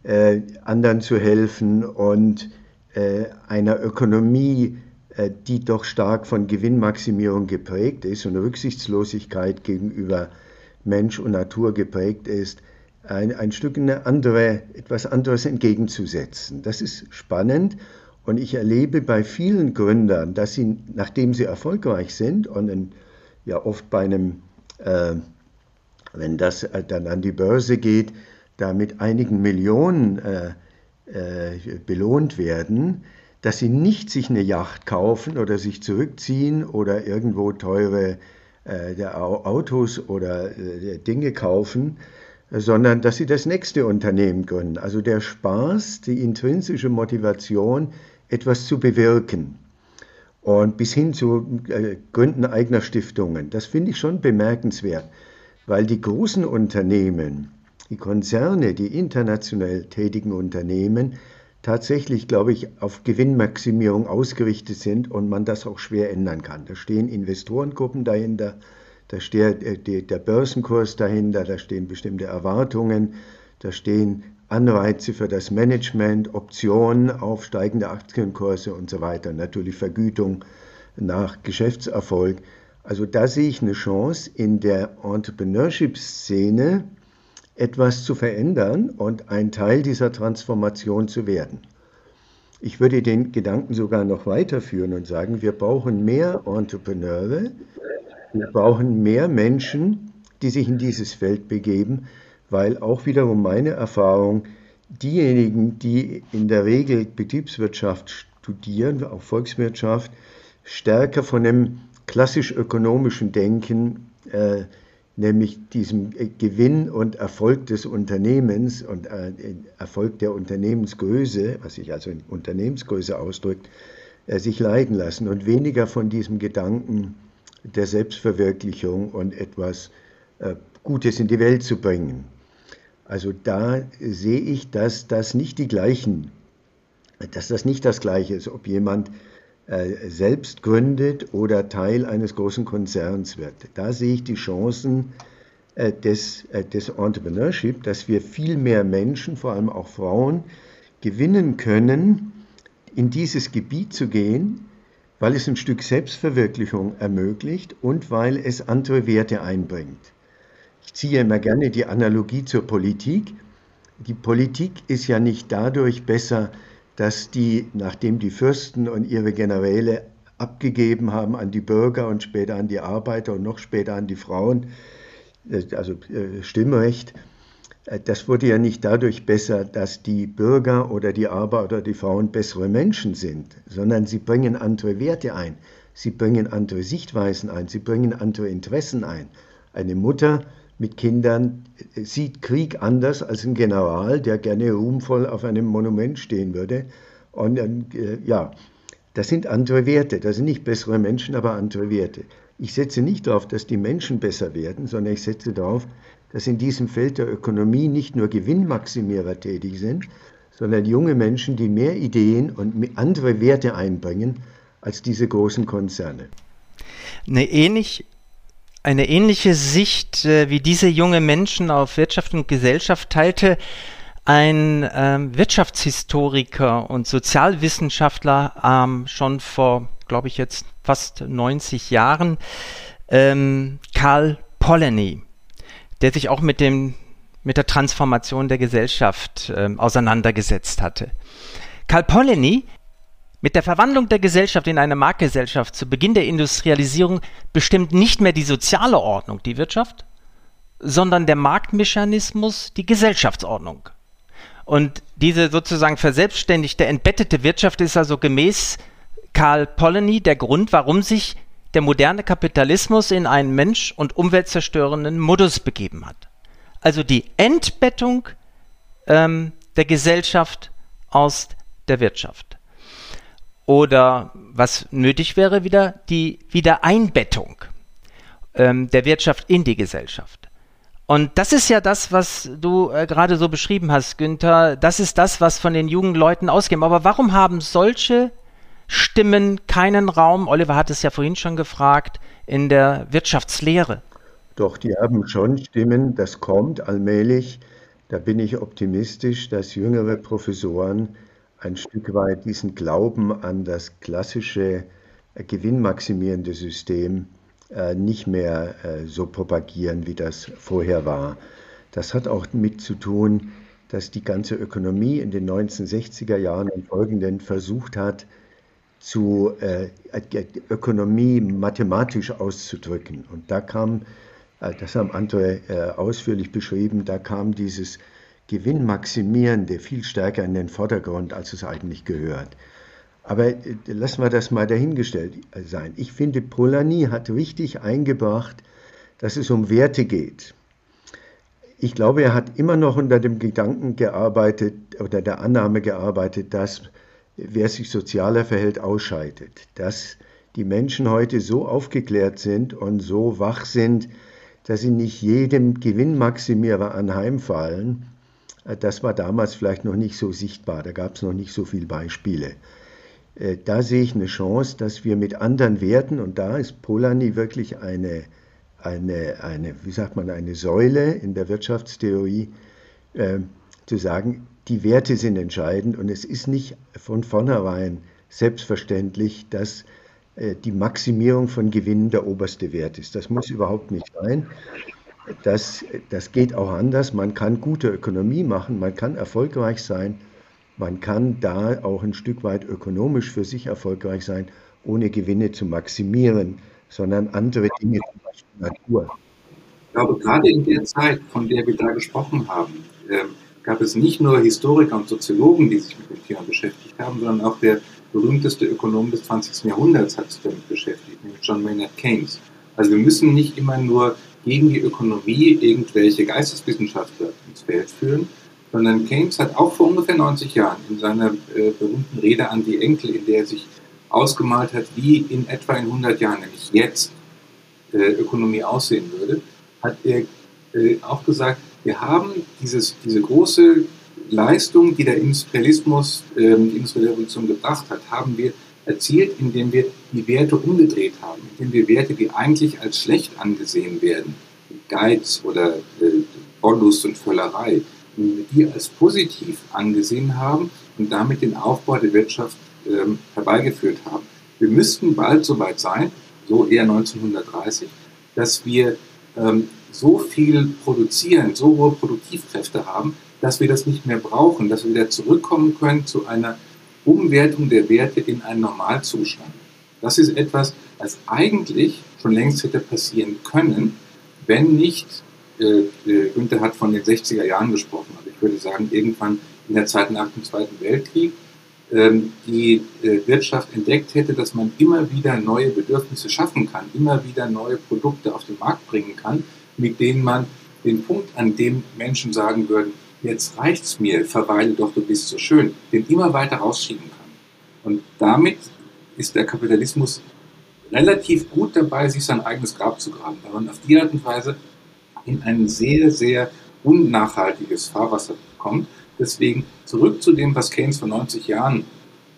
A: äh, anderen zu helfen und äh, einer Ökonomie, äh, die doch stark von Gewinnmaximierung geprägt ist und Rücksichtslosigkeit gegenüber Mensch und Natur geprägt ist, ein, ein Stück eine andere, etwas anderes entgegenzusetzen. Das ist spannend und ich erlebe bei vielen Gründern, dass sie, nachdem sie erfolgreich sind und in, ja oft bei einem, äh, wenn das dann an die Börse geht, da mit einigen Millionen äh, äh, belohnt werden, dass sie nicht sich eine Yacht kaufen oder sich zurückziehen oder irgendwo teure äh, Autos oder äh, Dinge kaufen, sondern dass sie das nächste Unternehmen gründen. Also der Spaß, die intrinsische Motivation, etwas zu bewirken. Und bis hin zu äh, Gründen eigener Stiftungen. Das finde ich schon bemerkenswert, weil die großen Unternehmen, die Konzerne, die international tätigen Unternehmen, tatsächlich, glaube ich, auf Gewinnmaximierung ausgerichtet sind und man das auch schwer ändern kann. Da stehen Investorengruppen dahinter, da steht äh, der Börsenkurs dahinter, da stehen bestimmte Erwartungen, da stehen Anreize für das Management, Optionen auf steigende Aktienkurse und so weiter, natürlich Vergütung nach Geschäftserfolg. Also da sehe ich eine Chance in der Entrepreneurship-Szene etwas zu verändern und ein Teil dieser Transformation zu werden. Ich würde den Gedanken sogar noch weiterführen und sagen, wir brauchen mehr Entrepreneure, wir brauchen mehr Menschen, die sich in dieses Feld begeben, weil auch wiederum meine Erfahrung, diejenigen, die in der Regel Betriebswirtschaft studieren, auch Volkswirtschaft, stärker von dem klassisch ökonomischen Denken, äh, nämlich diesem Gewinn und Erfolg des Unternehmens und äh, Erfolg der Unternehmensgröße, was sich also in Unternehmensgröße ausdrückt, äh, sich leiden lassen und weniger von diesem Gedanken, der Selbstverwirklichung und etwas äh, Gutes in die Welt zu bringen. Also da sehe ich, dass das nicht die gleichen, dass das nicht das gleiche ist, ob jemand äh, selbst gründet oder Teil eines großen Konzerns wird. Da sehe ich die Chancen äh, des, des Entrepreneurship, dass wir viel mehr Menschen, vor allem auch Frauen, gewinnen können, in dieses Gebiet zu gehen, weil es ein Stück Selbstverwirklichung ermöglicht und weil es andere Werte einbringt. Ich ziehe immer gerne die Analogie zur Politik. Die Politik ist ja nicht dadurch besser, dass die, nachdem die Fürsten und ihre Generäle abgegeben haben an die Bürger und später an die Arbeiter und noch später an die Frauen, äh, also äh, Stimmrecht, äh, das wurde ja nicht dadurch besser, dass die Bürger oder die Arbeiter oder die Frauen bessere Menschen sind, sondern sie bringen andere Werte ein, sie bringen andere Sichtweisen ein, sie bringen andere Interessen ein. Eine Mutter mit Kindern äh, sieht Krieg anders als ein General, der gerne ruhmvoll auf einem Monument stehen würde. Und äh, ja, das sind andere Werte, das sind nicht bessere Menschen, aber andere Werte. Ich setze nicht darauf, dass die Menschen besser werden, sondern ich setze darauf, dass in diesem Feld der Ökonomie nicht nur Gewinnmaximierer tätig sind, sondern junge Menschen, die mehr Ideen und andere Werte einbringen als diese großen Konzerne.
D: Eine, ähnlich, eine ähnliche Sicht äh, wie diese junge Menschen auf Wirtschaft und Gesellschaft teilte ein ähm, Wirtschaftshistoriker und Sozialwissenschaftler ähm, schon vor, glaube ich, jetzt fast 90 Jahren, ähm, Karl Polanyi der sich auch mit dem mit der Transformation der Gesellschaft äh, auseinandergesetzt hatte. Karl Polanyi mit der Verwandlung der Gesellschaft in eine Marktgesellschaft zu Beginn der Industrialisierung bestimmt nicht mehr die soziale Ordnung die Wirtschaft, sondern der Marktmechanismus die Gesellschaftsordnung. Und diese sozusagen verselbstständigte, entbettete Wirtschaft ist also gemäß Karl Polanyi der Grund, warum sich der moderne Kapitalismus in einen mensch- und umweltzerstörenden Modus begeben hat. Also die Entbettung ähm, der Gesellschaft aus der Wirtschaft. Oder was nötig wäre, wieder die Wiedereinbettung. ähm, der Wirtschaft in die Gesellschaft. Und das ist ja das, was du äh, gerade so beschrieben hast, Günther. Das ist das, was von den jungen Leuten ausgeht. Aber warum haben solche Stimmen keinen Raum? Oliver hat es ja vorhin schon gefragt, in der Wirtschaftslehre.
A: Doch, die haben schon Stimmen, das kommt allmählich. Da bin ich optimistisch, dass jüngere Professoren ein Stück weit diesen Glauben an das klassische äh, gewinnmaximierende System äh, nicht mehr äh, so propagieren, wie das vorher war. Das hat auch mit zu tun, dass die ganze Ökonomie in den 1960er Jahren und folgenden versucht hat, zu äh, Ökonomie mathematisch auszudrücken. Und da kam, das haben andere äh, ausführlich beschrieben, da kam dieses Gewinnmaximierende viel stärker in den Vordergrund, als es eigentlich gehört. Aber äh, lassen wir das mal dahingestellt sein. Ich finde, Polanyi hat richtig eingebracht, dass es um Werte geht. Ich glaube, er hat immer noch unter dem Gedanken gearbeitet oder der Annahme gearbeitet, dass wer sich sozialer verhält, ausscheidet. Dass die Menschen heute so aufgeklärt sind und so wach sind, dass sie nicht jedem Gewinnmaximierer anheimfallen. Äh, das war damals vielleicht noch nicht so sichtbar, da gab es noch nicht so viele Beispiele. Äh, da sehe ich eine Chance, dass wir mit anderen Werten, und da ist Polanyi wirklich eine, eine, eine wie sagt man, eine Säule in der Wirtschaftstheorie, äh, zu sagen, die Werte sind entscheidend und es ist nicht von vornherein selbstverständlich, dass äh, die Maximierung von Gewinnen der oberste Wert ist. Das muss überhaupt nicht sein. Das, das geht auch anders. Man kann gute Ökonomie machen, man kann erfolgreich sein man kann da auch ein Stück weit ökonomisch für sich erfolgreich sein, ohne Gewinne zu maximieren, sondern andere Dinge, zum Beispiel Natur.
E: Ich glaube, gerade in der Zeit, von der wir da gesprochen haben, äh, gab es nicht nur Historiker und Soziologen, die sich mit dem Thema beschäftigt haben, sondern auch der berühmteste Ökonom des 20. Jahrhunderts hat sich damit beschäftigt, nämlich John Maynard Keynes. Also wir müssen nicht immer nur gegen die Ökonomie irgendwelche Geisteswissenschaftler ins Feld führen, sondern Keynes hat auch vor ungefähr 90 Jahren in seiner äh, berühmten Rede an die Enkel, in der er sich ausgemalt hat, wie in etwa in 100 Jahren, nämlich jetzt, äh, Ökonomie aussehen würde, hat er äh, auch gesagt, wir haben dieses, diese große Leistung, die der Industrialismus, ähm, die industrielle Revolution gebracht hat, haben wir erzielt, indem wir die Werte umgedreht haben, indem wir Werte, die eigentlich als schlecht angesehen werden, Geiz oder äh, Wollust und Völlerei, die als positiv angesehen haben und damit den Aufbau der Wirtschaft ähm, herbeigeführt haben. Wir müssten bald so weit sein, so eher 1930, dass wir ähm, so viel produzieren, so hohe Produktivkräfte haben, dass wir das nicht mehr brauchen, dass wir wieder zurückkommen können zu einer Umwertung der Werte in einen Normalzustand. Das ist etwas, was eigentlich schon längst hätte passieren können, wenn nicht äh, äh, Günther hat von den 60er Jahren gesprochen. Also ich würde sagen, irgendwann in der Zeit nach dem Zweiten Weltkrieg ähm, die äh, Wirtschaft entdeckt hätte, dass man immer wieder neue Bedürfnisse schaffen kann, immer wieder neue Produkte auf den Markt bringen kann, mit denen man den Punkt, an dem Menschen sagen würden, jetzt reicht's mir, verweile doch, du bist so schön, den immer weiter rausschieben kann. Und damit ist der Kapitalismus relativ gut dabei, sich sein eigenes Grab zu graben, weil man auf die Art und Weise in ein sehr, sehr unnachhaltiges Fahrwasser kommt. Deswegen zurück zu dem, was Keynes vor 90 Jahren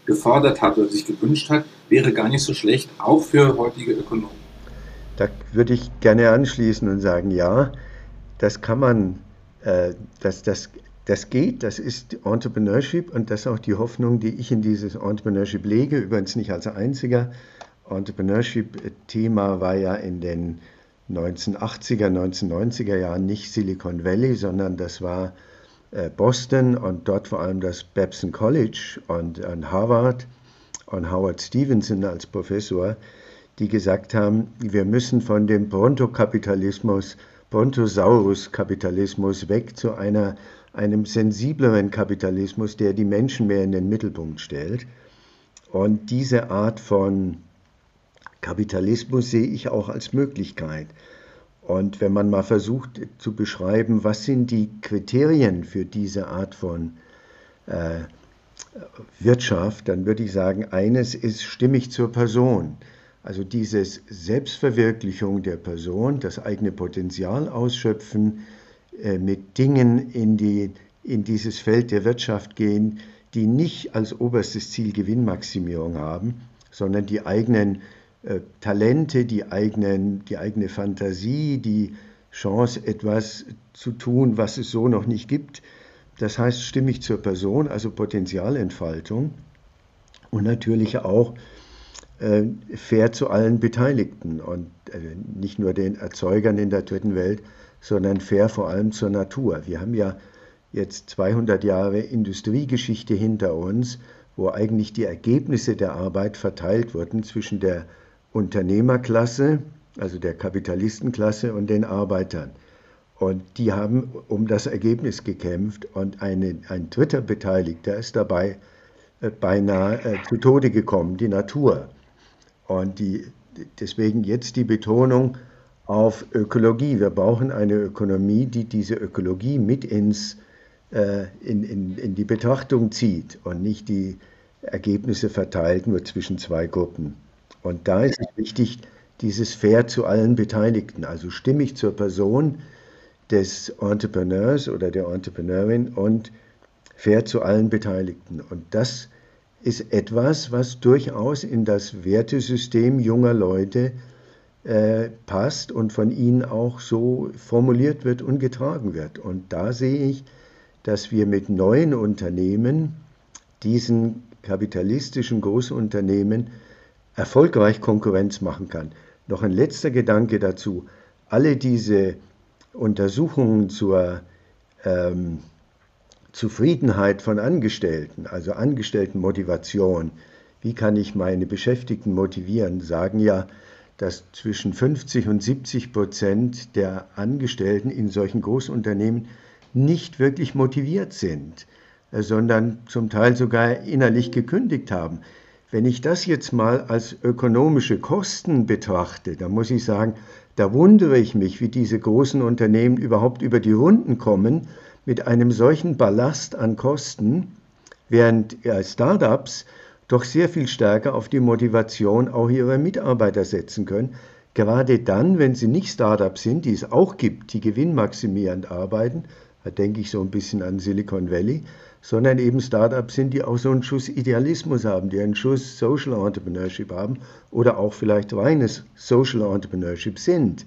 E: gefordert hat oder sich gewünscht hat, wäre gar nicht so schlecht, auch für heutige Ökonomen.
A: Da würde ich gerne anschließen und sagen, ja, das kann man, äh, das, das, das geht, das ist Entrepreneurship und das ist auch die Hoffnung, die ich in dieses Entrepreneurship lege, übrigens nicht als einziger. Entrepreneurship-Thema war ja in den 1980er, 1990er Jahren nicht Silicon Valley, sondern das war äh, Boston und dort vor allem das Babson College und, Harvard und Howard Stevenson als Professor, die gesagt haben, wir müssen von dem Brontokapitalismus, Brontosaurus-Kapitalismus weg zu einer, einem sensibleren Kapitalismus, der die Menschen mehr in den Mittelpunkt stellt. Und diese Art von Kapitalismus sehe ich auch als Möglichkeit. Und wenn man mal versucht zu beschreiben, was sind die Kriterien für diese Art von äh, Wirtschaft, dann würde ich sagen, eines ist stimmig zur Person. Also dieses Selbstverwirklichung der Person, das eigene Potenzial ausschöpfen, mit Dingen in, die, in dieses Feld der Wirtschaft gehen, die nicht als oberstes Ziel Gewinnmaximierung haben, sondern die eigenen äh, Talente, die, eigenen, die eigene Fantasie, die Chance, etwas zu tun, was es so noch nicht gibt. Das heißt, stimmig zur Person, also Potenzialentfaltung und natürlich auch äh, fair zu allen Beteiligten und äh, nicht nur den Erzeugern in der dritten Welt, sondern fair vor allem zur Natur. Wir haben ja jetzt 200 Jahre Industriegeschichte hinter uns, wo eigentlich die Ergebnisse der Arbeit verteilt wurden zwischen der Unternehmerklasse, also der Kapitalistenklasse und den Arbeitern. Und die haben um das Ergebnis gekämpft und eine, ein dritter Beteiligter ist dabei äh, beinahe äh, zu Tode gekommen, die Natur. Und die, deswegen jetzt die Betonung auf Ökologie. Wir brauchen eine Ökonomie, die diese Ökologie mit ins, äh, in, in, in die Betrachtung zieht und nicht die Ergebnisse verteilt nur zwischen zwei Gruppen. Und da ist es wichtig, dieses Fair zu allen Beteiligten, also stimmig zur Person des Entrepreneurs oder der Entrepreneurin und fair zu allen Beteiligten. Und das ist etwas, was durchaus in das Wertesystem junger Leute äh, passt und von ihnen auch so formuliert wird und getragen wird. Und da sehe ich, dass wir mit neuen Unternehmen diesen kapitalistischen Großunternehmen erfolgreich Konkurrenz machen kann. Noch ein letzter Gedanke dazu. Alle diese Untersuchungen zur ähm, Zufriedenheit von Angestellten, also Angestelltenmotivation, wie kann ich meine Beschäftigten motivieren, sagen ja, dass zwischen 50 und 70 Prozent der Angestellten in solchen Großunternehmen nicht wirklich motiviert sind, äh, sondern zum Teil sogar innerlich gekündigt haben. Wenn ich das jetzt mal als ökonomische Kosten betrachte, dann muss ich sagen, da wundere ich mich, wie diese großen Unternehmen überhaupt über die Runden kommen mit einem solchen Ballast an Kosten, während Startups doch sehr viel stärker auf die Motivation auch ihrer Mitarbeiter setzen können. Gerade dann, wenn sie nicht Startups sind, die es auch gibt, die gewinnmaximierend arbeiten, da denke ich so ein bisschen an Silicon Valley, sondern eben Startups sind, die auch so einen Schuss Idealismus haben, die einen Schuss Social Entrepreneurship haben oder auch vielleicht reines Social Entrepreneurship sind.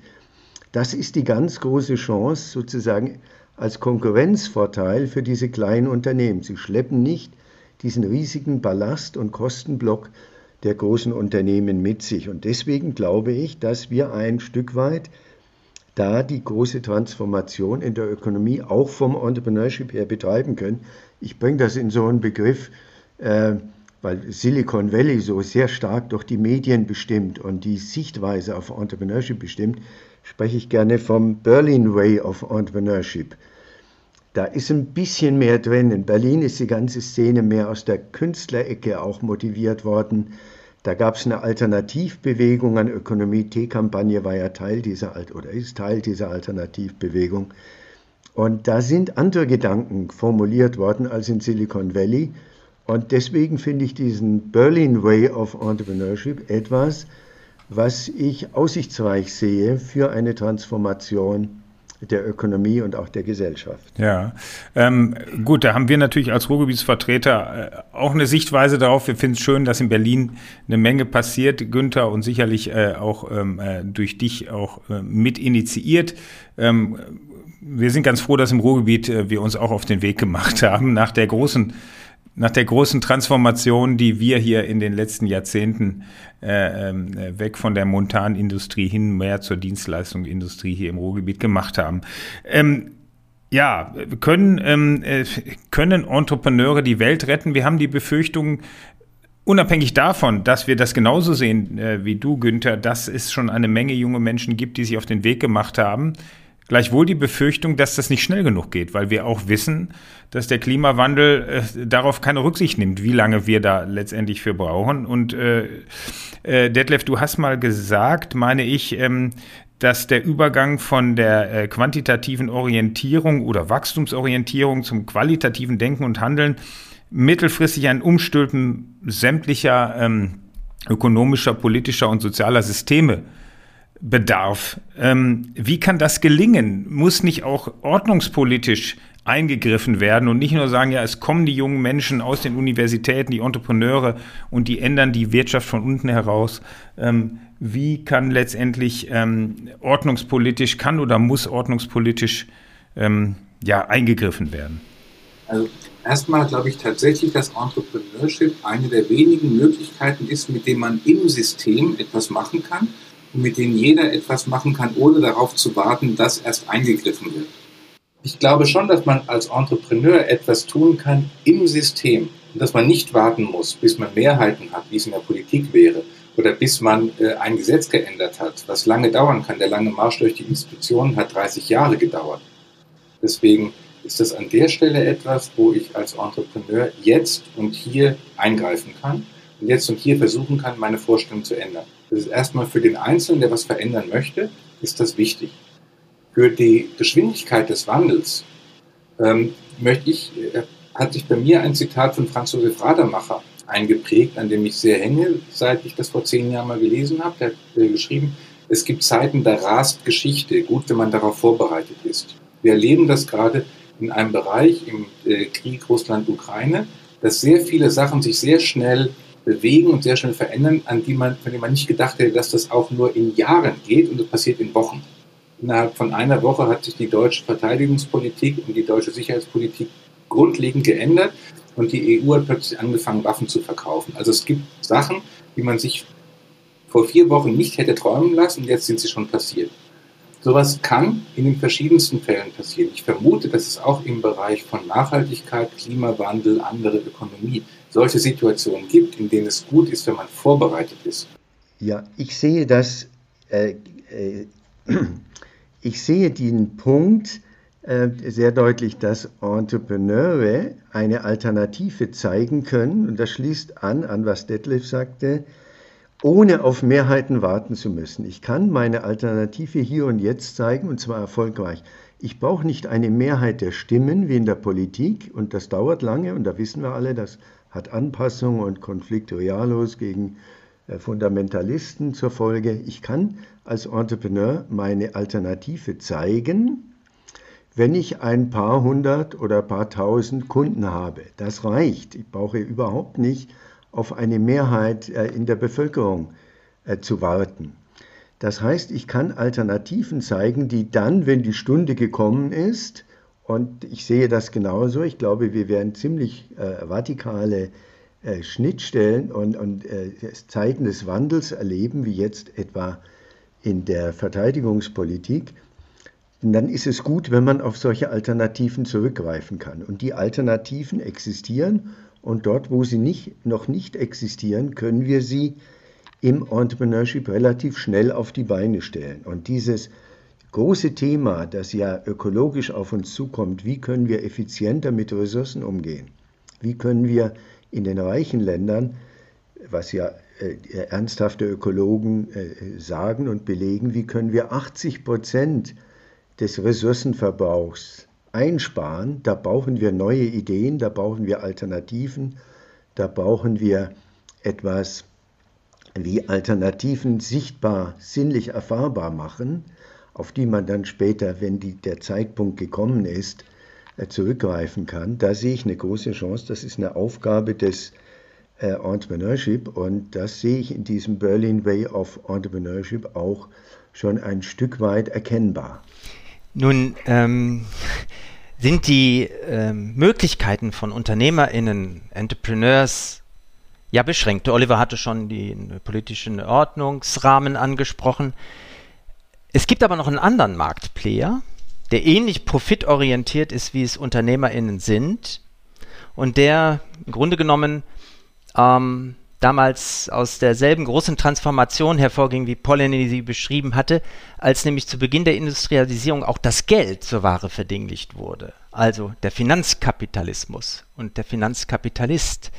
A: Das ist die ganz große Chance sozusagen als Konkurrenzvorteil für diese kleinen Unternehmen. Sie schleppen nicht diesen riesigen Ballast und Kostenblock der großen Unternehmen mit sich. Und deswegen glaube ich, dass wir ein Stück weit da die große Transformation in der Ökonomie auch vom Entrepreneurship her betreiben können. Ich bringe das in so einen Begriff, äh, weil Silicon Valley so sehr stark durch die Medien bestimmt und die Sichtweise auf Entrepreneurship bestimmt, spreche ich gerne vom Berlin Way of Entrepreneurship. Da ist ein bisschen mehr drin. In Berlin ist die ganze Szene mehr aus der Künstlerecke auch motiviert worden. Da gab es eine Alternativbewegung an Ökonomie. T-Kampagne war ja Teil dieser oder ist Teil dieser Alternativbewegung. Und da sind andere Gedanken formuliert worden als in Silicon Valley. Und deswegen finde ich diesen Berlin Way of Entrepreneurship etwas, was ich aussichtsreich sehe für eine Transformation der Ökonomie und auch der Gesellschaft.
C: Ja, ähm, gut, da haben wir natürlich als Ruhrgebietsvertreter äh, auch eine Sichtweise darauf. Wir finden es schön, dass in Berlin eine Menge passiert, Günther, und sicherlich äh, auch ähm, äh, durch dich auch äh, mit initiiert. Ähm, wir sind ganz froh, dass im Ruhrgebiet äh, wir uns auch auf den Weg gemacht haben nach der großen nach der großen Transformation, die wir hier in den letzten Jahrzehnten äh, äh, weg von der Montanindustrie hin mehr zur Dienstleistungsindustrie hier im Ruhrgebiet gemacht haben. Ähm, ja, können, ähm, äh, können Entrepreneure die Welt retten? Wir haben die Befürchtung, Unabhängig davon, dass wir das genauso sehen äh, wie du, Günther, dass es schon eine Menge junge Menschen gibt, die sich auf den Weg gemacht haben, Gleichwohl die Befürchtung, dass das nicht schnell genug geht, weil wir auch wissen, dass der Klimawandel äh, darauf keine Rücksicht nimmt, wie lange wir da letztendlich für brauchen. Und äh, äh, Detlef, du hast mal gesagt, meine ich, ähm, dass der Übergang von der äh, quantitativen Orientierung oder Wachstumsorientierung zum qualitativen Denken und Handeln mittelfristig ein Umstülpen sämtlicher ähm, ökonomischer, politischer und sozialer Systeme bedarf. Ähm, wie kann das gelingen? Muss nicht auch ordnungspolitisch eingegriffen werden und nicht nur sagen, ja, es kommen die jungen Menschen aus den Universitäten, die Entrepreneure und die ändern die Wirtschaft von unten heraus. Ähm, wie kann letztendlich ähm, ordnungspolitisch, kann oder muss ordnungspolitisch ähm, ja, eingegriffen werden?
E: Also erstmal glaube ich tatsächlich, dass Entrepreneurship eine der wenigen Möglichkeiten ist, mit denen man im System etwas machen kann mit denen jeder etwas machen kann, ohne darauf zu warten, dass erst eingegriffen wird. Ich glaube schon, dass man als Entrepreneur etwas tun kann im System und dass man nicht warten muss, bis man Mehrheiten hat, wie es in der Politik wäre, oder bis man äh, ein Gesetz geändert hat, was lange dauern kann. Der lange Marsch durch die Institutionen hat 30 Jahre gedauert. Deswegen ist das an der Stelle etwas, wo ich als Entrepreneur jetzt und hier eingreifen kann und jetzt und hier versuchen kann, meine Vorstellung zu ändern. Das ist erstmal für den Einzelnen, der was verändern möchte, ist das wichtig. Für die Geschwindigkeit des Wandels ähm, möchte ich, äh, hat sich bei mir ein Zitat von Franz Josef Radermacher eingeprägt, an dem ich sehr hänge, seit ich das vor zehn Jahren mal gelesen habe. Der hat äh, geschrieben, es gibt Zeiten, da rast Geschichte, gut, wenn man darauf vorbereitet ist. Wir erleben das gerade in einem Bereich im äh, Krieg Russland-Ukraine, dass sehr viele Sachen sich sehr schnell bewegen und sehr schnell verändern, an die man, von denen man nicht gedacht hätte, dass das auch nur in Jahren geht und das passiert in Wochen. Innerhalb von einer Woche hat sich die deutsche Verteidigungspolitik und die deutsche Sicherheitspolitik grundlegend geändert und die EU hat plötzlich angefangen, Waffen zu verkaufen. Also es gibt Sachen, die man sich vor vier Wochen nicht hätte träumen lassen, jetzt sind sie schon passiert. Sowas kann in den verschiedensten Fällen passieren. Ich vermute, dass es auch im Bereich von Nachhaltigkeit, Klimawandel, andere Ökonomie solche Situationen gibt, in denen es gut ist, wenn man vorbereitet ist.
A: Ja, ich sehe das, äh, äh, ich sehe den Punkt äh, sehr deutlich, dass Entrepreneure eine Alternative zeigen können, und das schließt an, an was Detlef sagte, ohne auf Mehrheiten warten zu müssen. Ich kann meine Alternative hier und jetzt zeigen und zwar erfolgreich. Ich brauche nicht eine Mehrheit der Stimmen wie in der Politik und das dauert lange und da wissen wir alle, das hat Anpassung und Konflikte Royalos gegen äh, Fundamentalisten zur Folge. Ich kann als Entrepreneur meine Alternative zeigen, wenn ich ein paar hundert oder paar tausend Kunden habe. Das reicht. Ich brauche überhaupt nicht auf eine Mehrheit äh, in der Bevölkerung äh, zu warten. Das heißt, ich kann Alternativen zeigen, die dann, wenn die Stunde gekommen ist, und ich sehe das genauso, ich glaube, wir werden ziemlich äh, radikale äh, Schnittstellen und, und äh, Zeiten des Wandels erleben, wie jetzt etwa in der Verteidigungspolitik. Und dann ist es gut, wenn man auf solche Alternativen zurückgreifen kann. Und die Alternativen existieren und dort, wo sie nicht, noch nicht existieren, können wir sie im Entrepreneurship relativ schnell auf die Beine stellen. Und dieses große Thema, das ja ökologisch auf uns zukommt, wie können wir effizienter mit Ressourcen umgehen? Wie können wir in den reichen Ländern, was ja äh, ernsthafte Ökologen äh, sagen und belegen, wie können wir 80 Prozent des Ressourcenverbrauchs einsparen, da brauchen wir neue Ideen, da brauchen wir Alternativen, da brauchen wir etwas wie Alternativen sichtbar, sinnlich erfahrbar machen, auf die man dann später, wenn die, der Zeitpunkt gekommen ist, äh, zurückgreifen kann. Da sehe ich eine große Chance. Das ist eine Aufgabe des äh, Entrepreneurship und das sehe ich in diesem Berlin Way of Entrepreneurship auch schon ein Stück weit erkennbar.
D: Nun ähm, sind die ähm, Möglichkeiten von UnternehmerInnen, Entrepreneurs, ja beschränkt. Oliver hatte schon den politischen Ordnungsrahmen angesprochen. Es gibt aber noch einen anderen Marktplayer, der ähnlich profitorientiert ist, wie es UnternehmerInnen sind und der im Grunde genommen ähm, damals aus derselben großen Transformation hervorging, wie Polanyi sie beschrieben hatte, als nämlich zu Beginn der Industrialisierung auch das Geld zur Ware verdinglicht wurde. Also der Finanzkapitalismus und der Finanzkapitalist.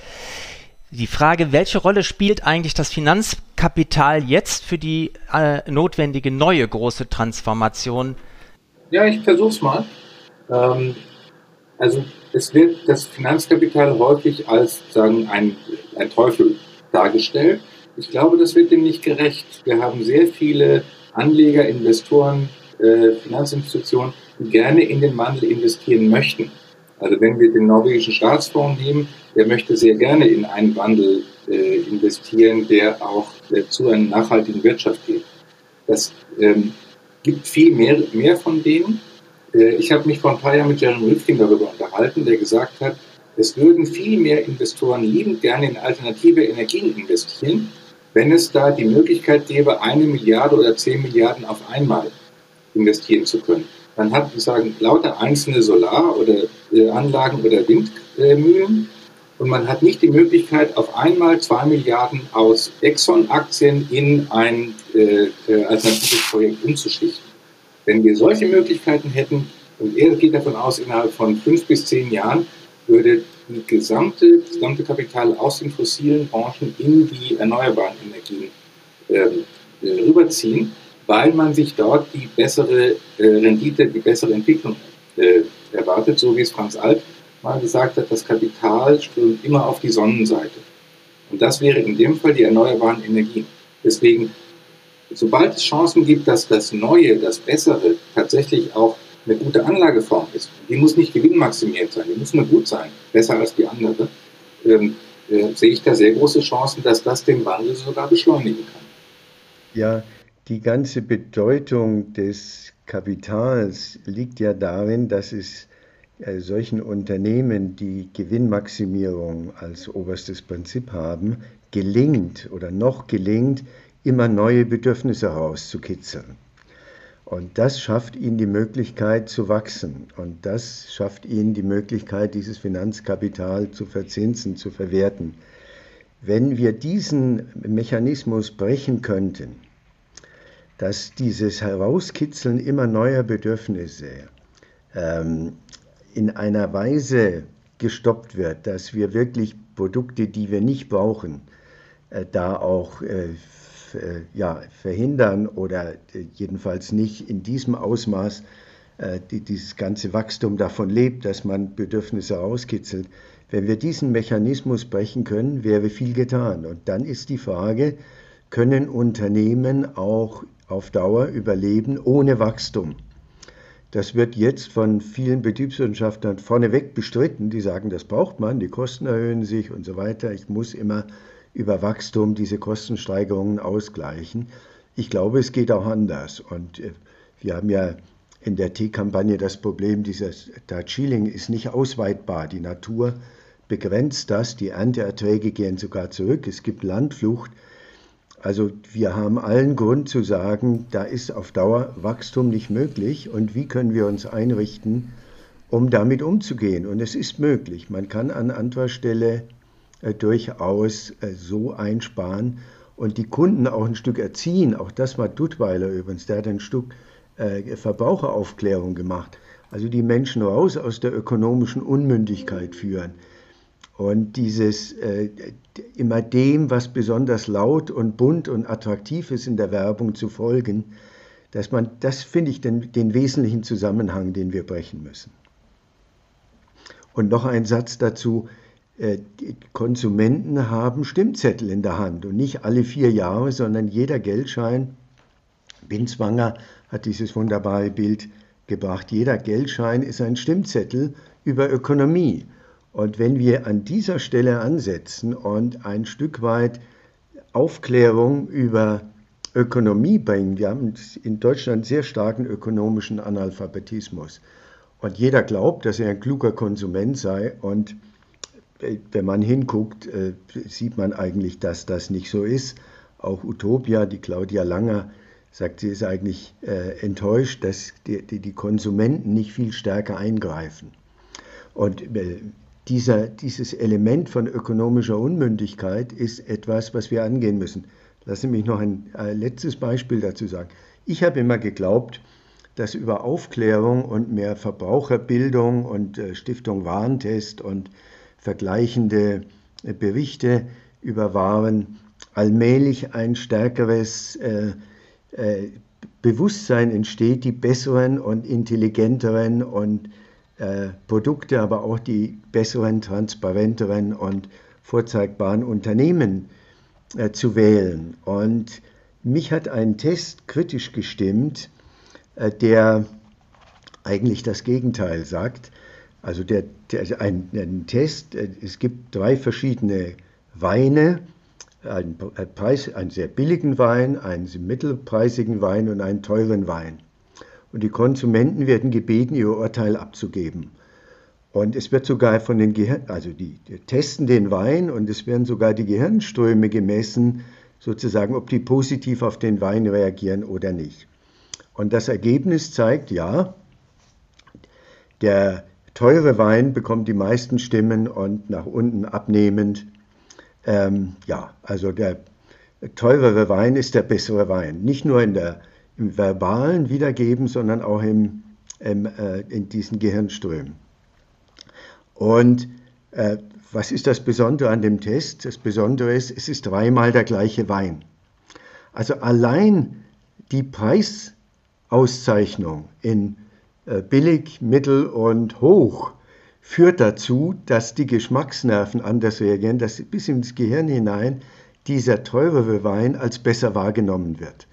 D: Die Frage, welche Rolle spielt eigentlich das Finanzkapital jetzt für die äh, notwendige neue große Transformation?
E: Ja, ich versuche es mal. Ähm, also es wird das Finanzkapital häufig als sagen ein, ein Teufel dargestellt. ich glaube, das wird dem nicht gerecht. Wir haben sehr viele Anleger, Investoren, äh, Finanzinstitutionen, die gerne in den Wandel investieren möchten. Also wenn wir den norwegischen Staatsfonds nehmen, der möchte sehr gerne in einen Wandel äh, investieren, der auch äh, zu einer nachhaltigen Wirtschaft geht. Das ähm, gibt viel mehr, mehr von denen. Äh, ich habe mich vor ein paar Jahren mit Jeremy Rifkin darüber unterhalten, der gesagt hat, es würden viel mehr Investoren liebend gerne in alternative Energien investieren, wenn es da die Möglichkeit gäbe, eine Milliarde oder zehn Milliarden auf einmal investieren zu können. Man hat sagen, lauter einzelne Solar- oder äh, Anlagen oder Windmühlen und man hat nicht die Möglichkeit, auf einmal zwei Milliarden aus Exxon-Aktien in ein äh, äh, alternatives Projekt umzuschichten. Wenn wir solche Möglichkeiten hätten, und er geht davon aus, innerhalb von fünf bis zehn Jahren würde die gesamte, das gesamte Kapital aus den fossilen Branchen in die erneuerbaren Energien ähm, äh, rüberziehen weil man sich dort die bessere äh, Rendite, die bessere Entwicklung äh, erwartet, so wie es Franz Alt mal gesagt hat, das Kapital strömt immer auf die Sonnenseite. Und das wäre in dem Fall die erneuerbaren Energien. Deswegen, sobald es Chancen gibt, dass das Neue, das Bessere tatsächlich auch eine gute Anlageform ist, die muss nicht gewinnmaximiert sein, die muss nur gut sein, besser als die andere, ähm, äh, sehe ich da sehr große Chancen, dass das den Wandel sogar beschleunigen kann.
A: Ja, die ganze Bedeutung des Kapitals liegt ja darin, dass es äh, solchen Unternehmen, die Gewinnmaximierung als oberstes Prinzip haben, gelingt oder noch gelingt, immer neue Bedürfnisse herauszukitzeln. Und das schafft ihnen die Möglichkeit zu wachsen. Und das schafft ihnen die Möglichkeit, dieses Finanzkapital zu verzinsen, zu verwerten. Wenn wir diesen Mechanismus brechen könnten, dass dieses Herauskitzeln immer neuer Bedürfnisse ähm, in einer Weise gestoppt wird, dass wir wirklich Produkte, die wir nicht brauchen, äh, da auch äh, äh ja, verhindern oder äh, jedenfalls nicht in diesem Ausmaß äh, die, dieses ganze Wachstum davon lebt, dass man Bedürfnisse herauskitzelt. Wenn wir diesen Mechanismus brechen können, wäre viel getan. Und dann ist die Frage, können Unternehmen auch auf Dauer überleben ohne Wachstum. Das wird jetzt von vielen Betriebswirtschaftlern vorneweg bestritten. Die sagen, das braucht man, die Kosten erhöhen sich und so weiter. Ich muss immer über Wachstum diese Kostensteigerungen ausgleichen. Ich glaube, es geht auch anders. Und äh, wir haben ja in der Teekampagne das Problem, dieses Darjeeling ist nicht ausweitbar. Die Natur begrenzt das, die Ernteerträge gehen sogar zurück. Es gibt Landflucht. Also wir haben allen Grund zu sagen, da ist auf Dauer Wachstum nicht möglich und wie können wir uns einrichten, um damit umzugehen. Und es ist möglich. Man kann an anderer Stelle äh, durchaus äh, so einsparen und die Kunden auch ein Stück erziehen. Auch das war Duttweiler übrigens, der hat ein Stück äh, Verbraucheraufklärung gemacht. Also die Menschen raus aus der ökonomischen Unmündigkeit führen. Und dieses äh, immer dem, was besonders laut und bunt und attraktiv ist in der Werbung zu folgen, dass man, das finde ich den, den wesentlichen Zusammenhang, den wir brechen müssen. Und noch ein Satz dazu, äh, Konsumenten haben Stimmzettel in der Hand und nicht alle vier Jahre, sondern jeder Geldschein, Binswanger hat dieses wunderbare Bild gebracht, jeder Geldschein ist ein Stimmzettel über Ökonomie. Und wenn wir an dieser Stelle ansetzen und ein Stück weit Aufklärung über Ökonomie bringen, wir haben in Deutschland sehr starken ökonomischen Analphabetismus. Und jeder glaubt, dass er ein kluger Konsument sei. Und äh, wenn man hinguckt, äh, sieht man eigentlich, dass das nicht so ist. Auch Utopia, die Claudia Langer, sagt, sie ist eigentlich äh, enttäuscht, dass die, Konsumenten nicht viel stärker eingreifen. Und dieser, dieses Element von ökonomischer Unmündigkeit ist etwas, was wir angehen müssen. Lassen Sie mich noch ein äh, letztes Beispiel dazu sagen. Ich habe immer geglaubt, dass über Aufklärung und mehr Verbraucherbildung und äh, Stiftung Warentest und vergleichende äh, Berichte über Waren allmählich ein stärkeres äh, äh, Bewusstsein entsteht, die besseren und intelligenteren und äh, Produkte, aber auch die besseren, transparenteren und vorzeigbaren Unternehmen äh, zu wählen. Und mich hat ein Test kritisch gestimmt, äh, der eigentlich das Gegenteil sagt. Also der, der, ein, ein Test, es gibt drei verschiedene Weine, ein, Preis, einen sehr billigen Wein, einen mittelpreisigen Wein und einen teuren Wein. Und die Konsumenten werden gebeten, ihr Urteil abzugeben. Und es wird sogar von den Gehirn, also die, die, testen den Wein und es werden sogar die Gehirnströme gemessen, sozusagen, ob die positiv auf den Wein reagieren oder nicht. Und das Ergebnis zeigt, ja, der teure Wein bekommt die meisten Stimmen und nach unten abnehmend ähm, ja, also der teurere Wein ist der bessere Wein. Nicht nur in der, im verbalen Wiedergeben, sondern auch im, im äh, in diesen Gehirnströmen. Und äh, was ist das Besondere an dem Test? Das Besondere ist, es ist dreimal der gleiche Wein. Also allein die Preisauszeichnung in äh, billig, mittel und hoch führt dazu, dass die Geschmacksnerven anders reagieren, dass bis ins Gehirn hinein dieser teurere Wein als besser wahrgenommen wird.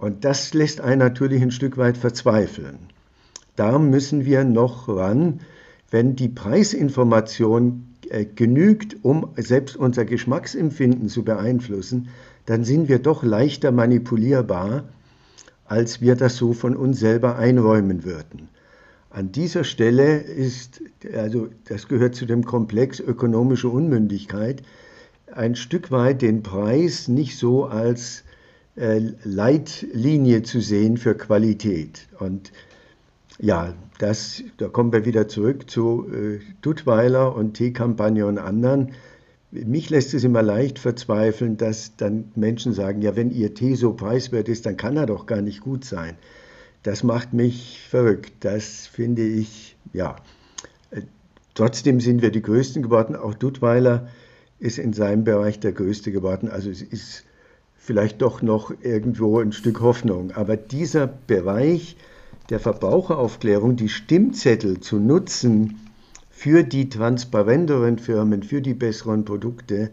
A: Und das lässt einen natürlich ein Stück weit verzweifeln. Da müssen wir noch ran, wenn die Preisinformation äh, genügt, um selbst unser Geschmacksempfinden zu beeinflussen, dann sind wir doch leichter manipulierbar, als wir das so von uns selber einräumen würden. An dieser Stelle ist, also das gehört zu dem Komplex ökonomische Unmündigkeit, ein Stück weit den Preis nicht so als Leitlinie zu sehen für Qualität. Und ja, das, da kommen wir wieder zurück zu äh, Duttweiler und Teekampagne und anderen. Mich lässt es immer leicht verzweifeln, dass dann Menschen sagen, ja, wenn Ihr Tee so preiswert ist, dann kann er doch gar nicht gut sein. Das macht mich verrückt. Das finde ich, ja. Trotzdem sind wir die Größten geworden. Auch Duttweiler ist in seinem Bereich der Größte geworden. Also es ist vielleicht doch noch irgendwo ein Stück Hoffnung. Aber dieser Bereich der Verbraucheraufklärung, die Stimmzettel zu nutzen für die transparenteren Firmen, für die besseren Produkte,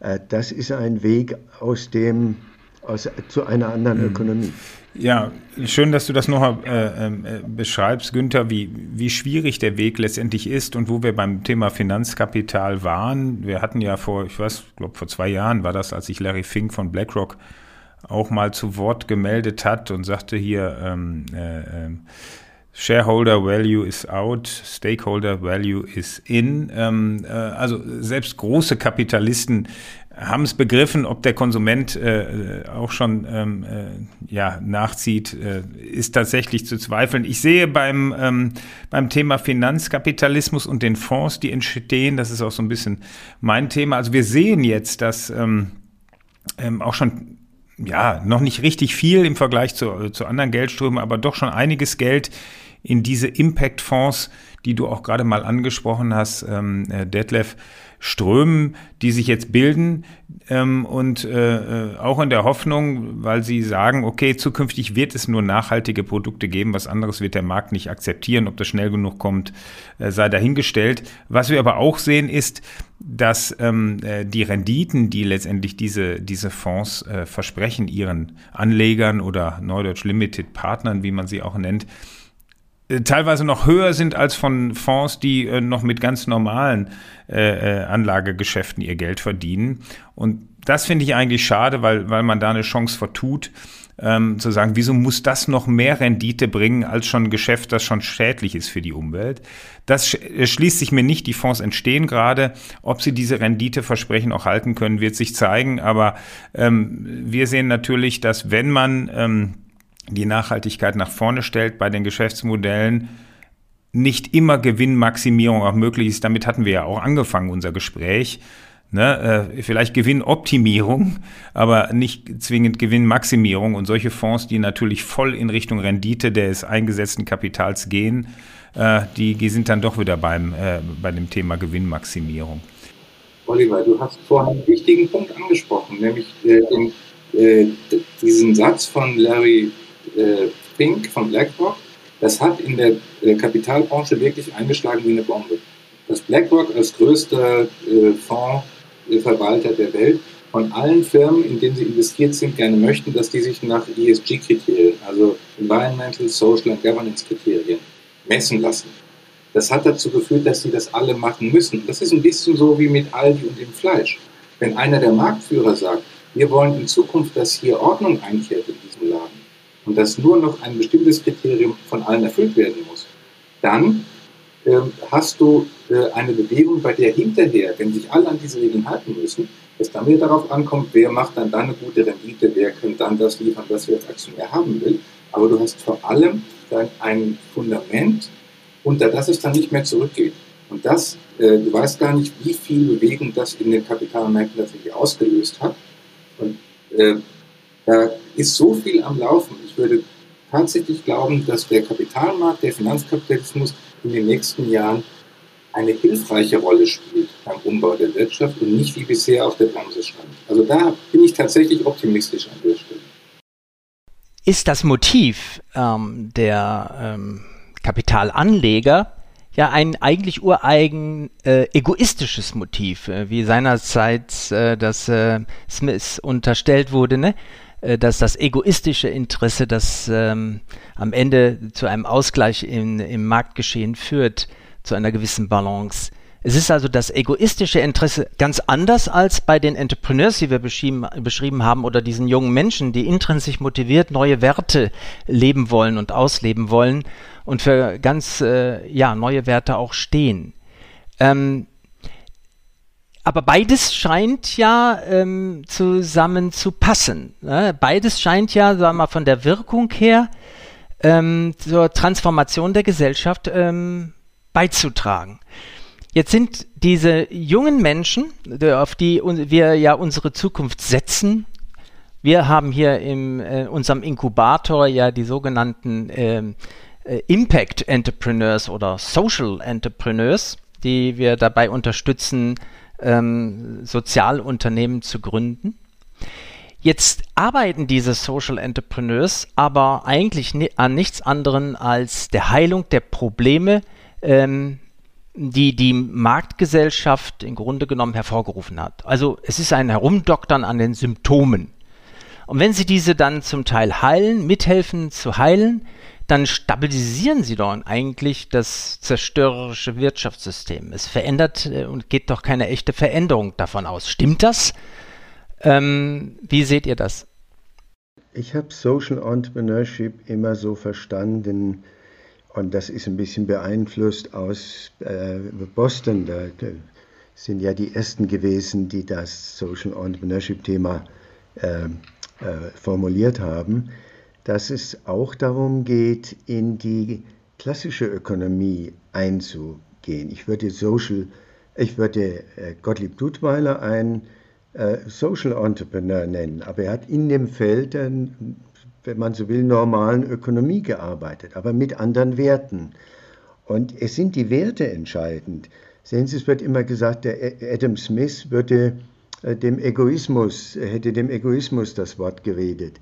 A: äh, das ist ein Weg aus dem aus, zu einer anderen hm. Ökonomie.
C: Ja, schön, dass du das noch äh, ähm, äh, beschreibst, Günther, wie, wie schwierig der Weg letztendlich ist und wo wir beim Thema Finanzkapital waren. Wir hatten ja vor, ich weiß, glaube vor zwei Jahren war das, als sich Larry Fink von BlackRock auch mal zu Wort gemeldet hat und sagte hier, ähm, äh, ähm, Shareholder Value is out, Stakeholder Value is in. Ähm, äh, also selbst große Kapitalisten haben es begriffen, ob der Konsument äh, auch schon ähm, äh, ja, nachzieht, äh, ist tatsächlich zu zweifeln. Ich sehe beim, ähm, beim Thema Finanzkapitalismus und den Fonds, die entstehen, das ist auch so ein bisschen mein Thema. Also wir sehen jetzt, dass ähm, ähm, auch schon ja noch nicht richtig viel im Vergleich zu, zu anderen Geldströmen, aber doch schon einiges Geld in diese Impact-Fonds, die du auch gerade mal angesprochen hast, ähm, äh, Detlef, Strömen, die sich jetzt bilden ähm, und äh, äh, auch in der Hoffnung, weil sie sagen, okay, zukünftig wird es nur nachhaltige Produkte geben, was anderes wird der Markt nicht akzeptieren, ob das schnell genug kommt, äh, sei dahingestellt. Was wir aber auch sehen ist, dass ähm, äh, die Renditen, die letztendlich diese, diese Fonds äh, versprechen, ihren Anlegern oder Neudeutsch Limited Partnern, wie man sie auch nennt, teilweise noch höher sind als von Fonds, die äh, noch mit ganz normalen äh, äh, Anlagegeschäften ihr Geld verdienen. Und das finde ich eigentlich schade, weil, weil man da eine Chance vertut, ähm, zu sagen, wieso muss das noch mehr Rendite bringen als schon ein Geschäft, das schon schädlich ist für die Umwelt. Das schließt sich mir nicht, die Fonds entstehen gerade. Ob sie diese Renditeversprechen auch halten können, wird sich zeigen. Aber ähm, wir sehen natürlich, dass wenn man ähm, die Nachhaltigkeit nach vorne stellt bei den Geschäftsmodellen, nicht immer Gewinnmaximierung auch möglich ist. Damit hatten wir ja auch angefangen, unser Gespräch. Ne, äh, vielleicht Gewinnoptimierung, aber nicht zwingend Gewinnmaximierung. Und solche Fonds, die natürlich voll in Richtung Rendite des eingesetzten Kapitals gehen, äh, die, die sind dann doch wieder beim, äh, bei dem Thema Gewinnmaximierung.
E: Oliver, du hast vorhin einen wichtigen Punkt angesprochen, nämlich äh, den, äh, diesen Satz von Larry äh, Pink von BlackRock, das hat in der äh, Kapitalbranche wirklich eingeschlagen wie eine Bombe. Dass BlackRock als größter äh, Fondsverwalter der Welt von allen Firmen, in denen sie investiert sind, gerne möchten, dass die sich nach ESG-Kriterien, also Environmental, Social and Governance-Kriterien, messen lassen. Das hat dazu geführt, dass sie das alle machen müssen. Das ist ein bisschen so wie mit Aldi und dem Fleisch. Wenn einer der Marktführer sagt, wir wollen in Zukunft, dass hier Ordnung einkehrt in und dass nur noch ein bestimmtes Kriterium von allen erfüllt werden muss, dann äh, hast du äh, eine Bewegung, bei der hinterher, wenn sich alle an diese Regeln halten müssen, es dann wieder darauf ankommt, wer macht dann, dann eine gute Rendite, wer kann dann das liefern, was wir als Aktionär haben will. Aber du hast vor allem dann ein Fundament, unter das es dann nicht mehr zurückgeht. Und das, äh, du weißt gar nicht, wie viel Bewegung das in den Kapitalmärkten tatsächlich ausgelöst hat. Und äh, da ist so viel am Laufen. Würde tatsächlich glauben, dass der Kapitalmarkt, der Finanzkapitalismus in den nächsten Jahren eine hilfreiche Rolle spielt beim Umbau der Wirtschaft und nicht wie bisher auf der Bremse stand. Also da bin ich tatsächlich optimistisch an der Stelle.
D: Ist das Motiv ähm, der ähm, Kapitalanleger ja ein eigentlich ureigen äh, egoistisches Motiv, äh, wie seinerzeit äh, das äh, Smith unterstellt wurde, ne? Äh, dass das egoistische Interesse, das ähm, am Ende zu einem Ausgleich in, im Marktgeschehen führt, zu einer gewissen Balance. Es ist also das egoistische Interesse ganz anders als bei den Entrepreneurs, die wir beschrieben, haben, oder diesen jungen Menschen, die intrinsisch motiviert neue Werte leben wollen und ausleben wollen und für ganz äh, ja, neue Werte auch stehen. Ähm, aber beides scheint ja ähm, zusammen zu passen. Ne? Beides scheint ja, sagen wir mal, von der Wirkung her ähm, zur Transformation der Gesellschaft ähm, beizutragen. Jetzt sind diese jungen Menschen, auf die wir ja unsere Zukunft setzen, wir haben hier in äh, unserem Inkubator ja die sogenannten ähm, äh, Impact Entrepreneurs oder Social Entrepreneurs, die wir dabei unterstützen, ähm, Sozialunternehmen zu gründen. Jetzt arbeiten diese Social Entrepreneurs aber eigentlich ni an nichts anderem als der Heilung der Probleme, ähm, die die Marktgesellschaft im Grunde genommen hervorgerufen hat. Also es ist ein Herumdoktern an den Symptomen. Und wenn Sie diese dann zum Teil heilen, mithelfen zu heilen, dann stabilisieren Sie doch eigentlich das zerstörerische Wirtschaftssystem. Es verändert äh, und geht doch keine echte Veränderung davon aus. Stimmt das? Ähm, wie seht ihr das?
A: Ich habe Social Entrepreneurship immer so verstanden, und das ist ein bisschen beeinflusst aus äh, Boston. Da, da, sind ja die ersten gewesen, die das Social Entrepreneurship-Thema äh, äh, formuliert haben, dass es auch darum geht, in die klassische Ökonomie einzugehen. Ich würde Social, ich würde äh, Gottlieb Dudweiler ein äh, Social Entrepreneur nennen, aber er hat in dem Feld wenn man so will, normalen Ökonomie gearbeitet, aber mit anderen Werten. Und es sind die Werte entscheidend. Sehen Sie, es wird immer gesagt, der Adam Smith würde äh, dem Egoismus, hätte dem Egoismus das Wort geredet.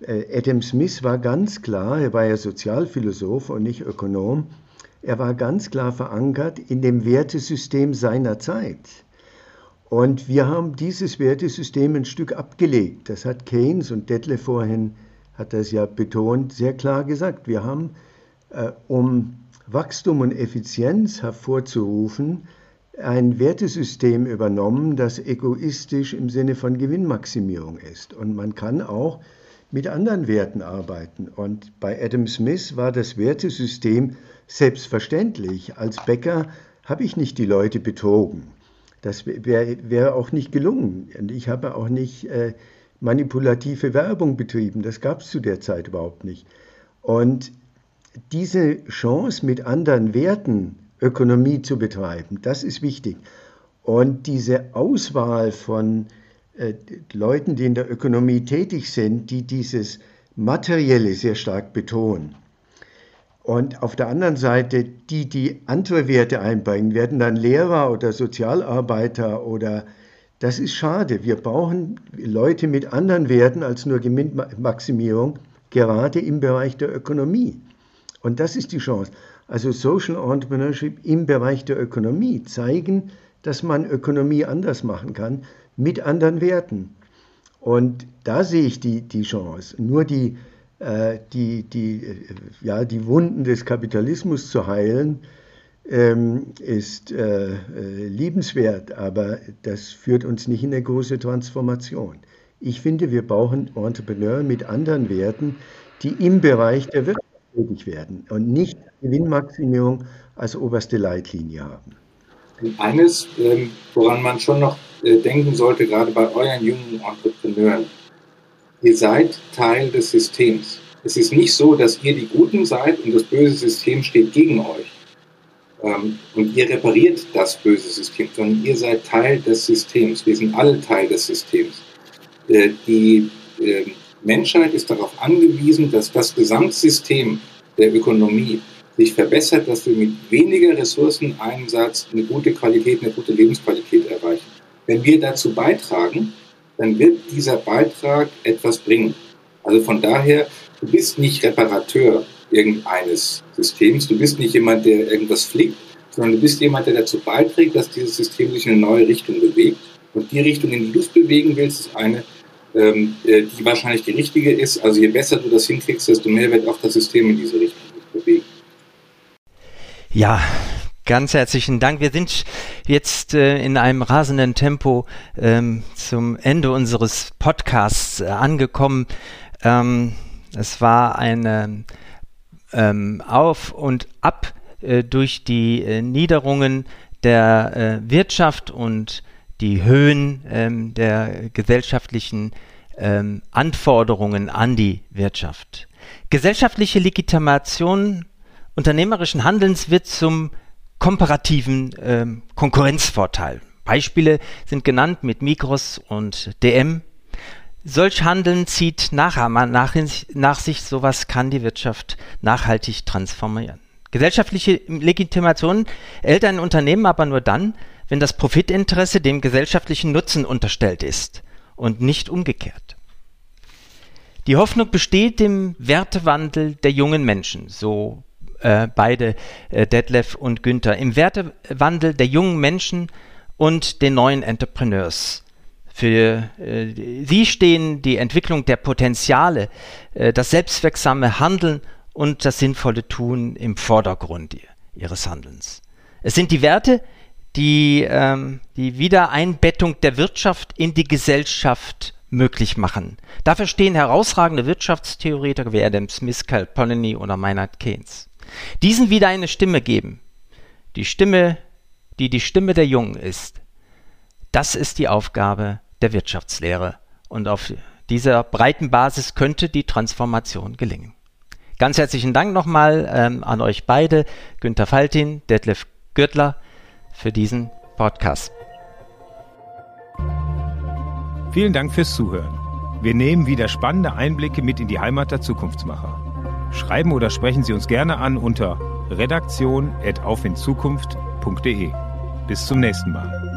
A: Äh, Adam Smith war ganz klar, er war ja Sozialphilosoph und nicht Ökonom, er war ganz klar verankert in dem Wertesystem seiner Zeit. Und wir haben dieses Wertesystem ein Stück abgelegt. Das hat Keynes und Detlef vorhin hat das ja betont, sehr klar gesagt. Wir haben, äh, um Wachstum und Effizienz hervorzurufen, ein Wertesystem übernommen, das egoistisch im Sinne von Gewinnmaximierung ist. Und man kann auch mit anderen Werten arbeiten. Und bei Adam Smith war das Wertesystem selbstverständlich. Als Bäcker habe ich nicht die Leute betrogen. Das wäre wär auch nicht gelungen. Und ich habe auch nicht äh, manipulative Werbung betrieben. Das gab es zu der Zeit überhaupt nicht. Und diese Chance, mit anderen Werten Ökonomie zu betreiben, das ist wichtig. Und diese Auswahl von äh, Leuten, die in der Ökonomie tätig sind, die dieses Materielle sehr stark betonen. Und auf der anderen Seite, die, die andere Werte einbringen, werden dann Lehrer oder Sozialarbeiter oder das ist schade. Wir brauchen Leute mit anderen Werten als nur Gewinnmaximierung, gerade im Bereich der Ökonomie. Und das ist die Chance. Also Social Entrepreneurship im Bereich der Ökonomie zeigen, dass man Ökonomie anders machen kann mit anderen Werten. Und da sehe ich die, die Chance. Nur die, äh, die, die, äh, ja, die Wunden des Kapitalismus zu heilen, ähm, ist äh, äh, liebenswert, aber das führt uns nicht in eine große Transformation. Ich finde, wir brauchen Entrepreneure mit anderen Werten, die im Bereich der Wirtschaft tätig werden und nicht Gewinnmaximierung als oberste Leitlinie haben.
E: Eines, ähm, woran man schon noch äh, denken sollte, gerade bei euren jungen Entrepreneuren, ihr seid Teil des Systems. Es ist nicht so, dass ihr die Guten seid und das böse System steht gegen euch. Ähm, und ihr repariert das böse System, sondern ihr seid Teil des Systems. Wir sind alle Teil des Systems. Äh, die äh, Menschheit ist darauf angewiesen, dass das Gesamtsystem der Ökonomie sich verbessert, dass wir mit weniger Ressourceneinsatz eine gute Qualität, eine gute Lebensqualität erreichen. Wenn wir dazu beitragen, dann wird dieser Beitrag etwas bringen. Also von daher, du bist nicht Reparateur irgendeines Systems, du bist nicht jemand, der irgendwas fliegt, sondern du bist jemand, der dazu beiträgt, dass dieses System sich in eine neue Richtung bewegt. Und die Richtung, in die du es bewegen willst, ist eine, ähm, äh, die wahrscheinlich die richtige ist. Also je besser du das hinkriegst, desto mehr wird auch das System in diese Richtung bewegen.
D: Ja, ganz herzlichen Dank. Wir sind jetzt äh, in einem rasenden Tempo ähm, zum Ende unseres Podcasts äh, angekommen. Ähm, es war eine ähm, Auf und Ab äh, durch die äh, Niederungen der äh, Wirtschaft und die Höhen ähm, der gesellschaftlichen ähm, Anforderungen an die Wirtschaft. Gesellschaftliche Legitimation unternehmerischen Handelns wird zum komparativen ähm, Konkurrenzvorteil. Beispiele sind genannt mit Migros und DM. Solch Handeln zieht nachher nach, nach sich, sowas kann die Wirtschaft nachhaltig transformieren. Gesellschaftliche Legitimation erhält ein Unternehmen aber nur dann, wenn das Profitinteresse dem gesellschaftlichen Nutzen unterstellt ist und nicht umgekehrt. Die Hoffnung besteht im Wertewandel der jungen Menschen, so äh, beide äh, Detlef und Günther, im Wertewandel der jungen Menschen und den neuen Entrepreneurs. Für äh, sie stehen die Entwicklung der Potenziale, äh, das selbstwirksame Handeln und das sinnvolle Tun im Vordergrund ihres Handelns. Es sind die Werte, die ähm, die Wiedereinbettung der Wirtschaft in die Gesellschaft möglich machen. Dafür stehen herausragende Wirtschaftstheoretiker wie Adam Smith, Cal Polanyi oder Maynard Keynes. Diesen wieder eine Stimme geben. Die Stimme, die die Stimme der Jungen ist. Das ist die Aufgabe der Wirtschaftslehre. Und auf dieser breiten Basis könnte die Transformation gelingen. Ganz herzlichen Dank nochmal ähm, an euch beide, Günter Faltin, Detlef Gürtler, für diesen Podcast.
C: Vielen Dank fürs Zuhören. Wir nehmen wieder spannende Einblicke mit in die Heimat der Zukunftsmacher. Schreiben oder sprechen Sie uns gerne an unter redaktion.aufinzukunft.de. Bis zum nächsten Mal.